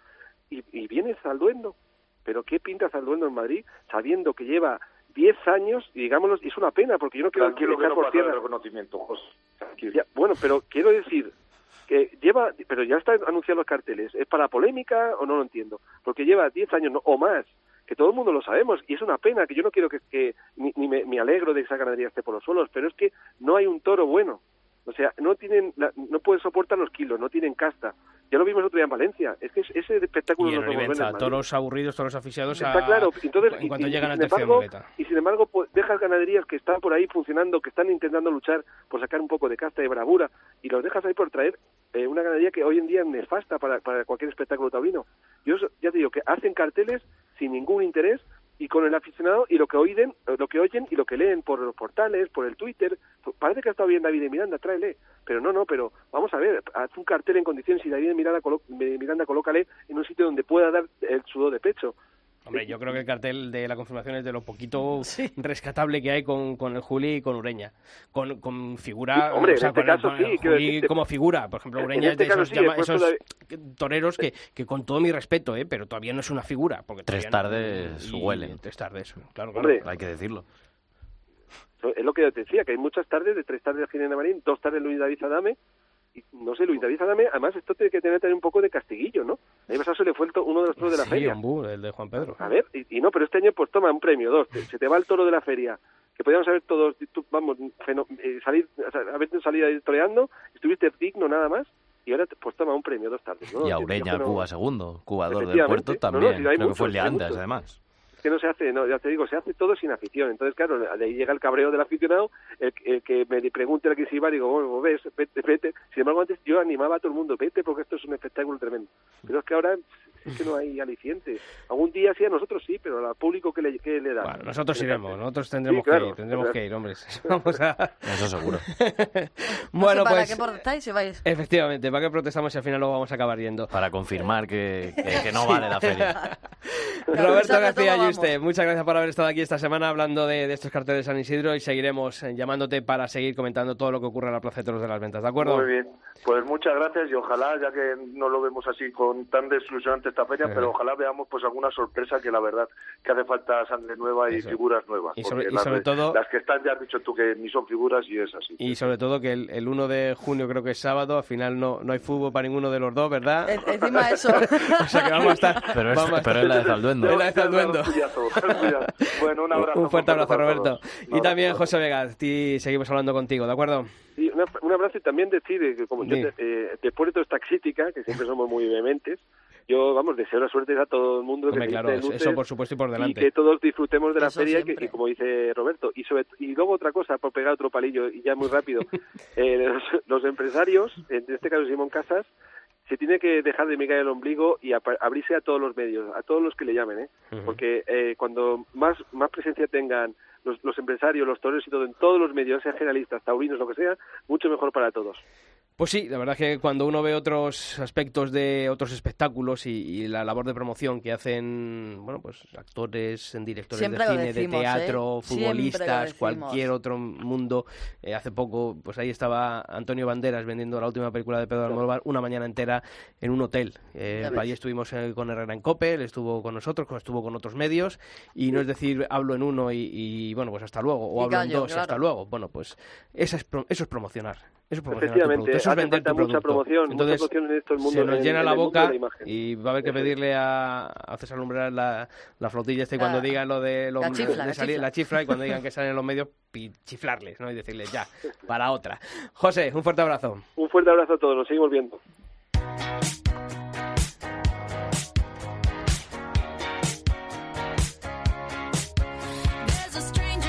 Y, y viene Salduendo, pero ¿qué pinta Salduendo en Madrid sabiendo que lleva 10 años y digámoslo, y es una pena porque yo no quiero Tranquilo que echar no por el tierra. reconocimiento, José. Ya, bueno, pero quiero decir que lleva, pero ya están anunciados los carteles. ¿Es para polémica o no lo entiendo? Porque lleva 10 años no- o más, que todo el mundo lo sabemos, y es una pena, que yo no quiero que, que ni, ni me, me alegro de que esa ganadería esté por los suelos, pero es que no hay un toro bueno. O sea, no tienen, la- no pueden soportar los kilos, no tienen casta. Ya lo vimos el otro día en Valencia. Es que es- ese espectáculo Y en no en Madrid. toros aburridos, toros asfixiados a- Está claro. Entonces, en y- cuanto y- llegan a embargo, muleta. Y sin embargo, pues, dejas ganaderías que están por ahí funcionando, que están intentando luchar por sacar un poco de casta y bravura, y los dejas ahí por traer eh, una ganadería que hoy en día es nefasta para, para cualquier espectáculo taurino. Yo ya te digo que hacen carteles sin ningún interés y con el aficionado y lo que oyen, lo que oyen y lo que leen por los portales, por el Twitter. Parece que ha estado bien David Miranda, tráele. Pero no, no, pero vamos a ver, haz un cartel en condiciones y David Miranda, colo- Miranda colócale en un sitio donde pueda dar el sudor de pecho. Hombre, yo creo que el cartel de la confirmación es de lo poquito rescatable que hay con, con el Juli y con Ureña. Con, con figura. Sí, hombre, o sea, en este con el- caso sí, Juli como figura. Por ejemplo, Ureña en este es de esos, sí, llama- esos toreros que, que con todo mi respeto, ¿eh? pero todavía no es una figura. Porque Tres no- tardes y- huele. Tres tardes, claro, claro. Hombre, Hay que decirlo. Es lo que yo te decía, que hay muchas tardes, de tres tardes de Marín, dos tardes Luis David Adame, no sé, Luis David Adame, además esto tiene que tener también un poco de castiguillo, ¿no? Año pasado se le fue uno de los toros de la feria. El de Juan Pedro. A ver, y, y no, pero este año pues toma un premio, dos, te- se te va el toro de la feria, que podíamos haber todos, tú, vamos, feno- eh, salir, haber salido ahí toreando, estuviste digno nada más, y ahora pues toma un premio dos tardes, ¿no? Y yo que no- Cuba segundo, cubador del puerto No, no, también. Creo que fue el hay antes, además. Es que no se hace, no, ya te digo, se hace todo sin afición. Entonces, claro, de ahí llega el cabreo del aficionado, el, el que me pregunte a que si iba, digo, bueno, ves, vete, vete. Sin embargo, antes yo animaba a todo el mundo, vete porque esto es un espectáculo tremendo. Pero es que ahora es que no hay aliciente. Algún día sí, a nosotros sí, pero al público que le, que le da. Bueno, nosotros iremos, nosotros tendremos Sí, claro, que ir, tendremos claro. que ir, hombres. Vamos a... Eso seguro. bueno, ¿Para pues qué protestáis si vais? efectivamente, ¿para qué protestamos si al final luego vamos a acabar yendo? Para confirmar que, que- que no vale la feria. Roberto García todo Yuste, muchas gracias por haber estado aquí esta semana hablando de, de estos carteles de San Isidro y seguiremos eh, llamándote para seguir comentando todo lo que ocurre en la Plaza de Toros de las Ventas, ¿de acuerdo? Muy bien. Pues muchas gracias y ojalá, ya que no lo vemos así con tan desilusionante esta feria, Sí. pero ojalá veamos pues alguna sorpresa que la verdad que hace falta sangre nueva y Eso. figuras nuevas. Y sobre- y todo- las que están ya has dicho tú que ni son figuras y es así. Y sobre todo que el, el 1 de junio creo que es sábado, al final no, no hay fútbol para ninguno de los dos, ¿verdad? Encima eso. o sea que vamos a estar... Pero es, vamos a pero estar- es la de Bueno, un abrazo. Un fuerte abrazo. Roberto. Y también. José Vega, ti seguimos hablando contigo, ¿de acuerdo? Sí, una- un abrazo y también decir que como yo Sí. eh, después de toda esta crítica, que siempre somos muy vehementes, yo, vamos, deseo la suerte a todo el mundo que Hombre, claro, luces eso por supuesto y por y delante. que todos disfrutemos de la Eso feria, que, que como dice Roberto. Y, sobre, y luego otra cosa, por pegar otro palillo, y ya muy rápido, eh, los, los empresarios, en este caso Simón Casas, se tiene que dejar de mirar el ombligo y abrirse a todos los medios, a todos los que le llamen, ¿eh? Porque eh, cuando más, más presencia tengan los, los empresarios, los toreros y todo en todos los medios, sean generalistas, taurinos, lo que sea, mucho mejor para todos. Pues sí, la verdad es que cuando uno ve otros aspectos de otros espectáculos y, y la labor de promoción que hacen, bueno, pues actores, directores Siempre de cine, decimos, de teatro, ¿eh? Lo futbolistas, cualquier otro mundo. Eh, hace poco, pues ahí estaba Antonio Banderas vendiendo la última película de Pedro Almodóvar una mañana entera en un hotel. Eh, allí estuvimos con Herrera en Cope, él estuvo con nosotros, estuvo con otros medios y no es decir hablo en uno y, y, bueno, pues hasta luego, o Y hablo en dos, claro. hasta luego. Bueno, pues es eso es promocionar. Eso es Efectivamente, eso es hace vender falta tu mucha producto. promoción, Entonces, mucha promoción en estos se nos en- llena en la boca la y va a haber que pedirle a, a César Lumbreras la, la flotilla este cuando La- diga lo de, lo, la chifla, de la salir, chifla. la chifla y cuando digan que salen en los medios chiflarles ¿no? y decirles ya, para otra. José, un fuerte abrazo. Un fuerte abrazo a todos, nos seguimos viendo.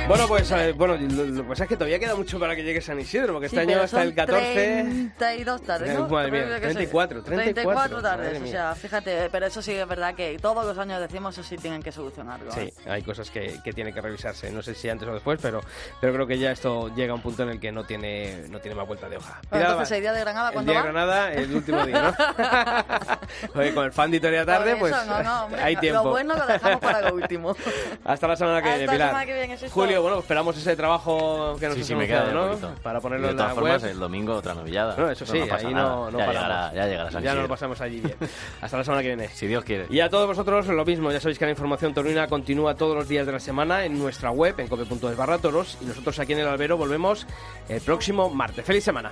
Bueno, pues eh, bueno, lo, lo que pasa es que todavía queda mucho para que llegue San Isidro, porque este Sí, año hasta el 14... 32 tardes, ¿no? madre mía, Creo que sí. 34, 34, tardes, o sea, fíjate, pero eso sí es verdad que todos los años decimos eso sí tienen que solucionarlo. Sí, ¿eh? hay cosas que, que tiene que revisarse. No sé si antes o después, pero, pero creo que ya esto llega a un punto en el que no tiene, no tiene más vuelta de hoja. Mira, entonces, ¿el día de Granada el cuándo día va? de Granada, el último día, ¿no? Oye, con el fan de Historia Tarde, Por pues eso, no, no, hombre, hay tiempo. Lo bueno lo dejamos para lo último. Hasta la semana que Hasta viene, la Pilar. semana que viene, eso Julio, bueno, esperamos ese trabajo que nos Sí, sí, queda ¿no? Para ponerlo de en la todas formas, web. el domingo otra novillada. No, eso sí, ahí no, no ya, paramos. llegará, ya llegará San Ya nos lo pasamos allí bien. Hasta la semana que viene. Si Dios quiere. Y a todos vosotros lo mismo, ya sabéis que la información taurina continúa todos los días de la semana en nuestra web, en cope.es barra toros, y nosotros aquí en el albero volvemos el próximo martes. ¡Feliz semana!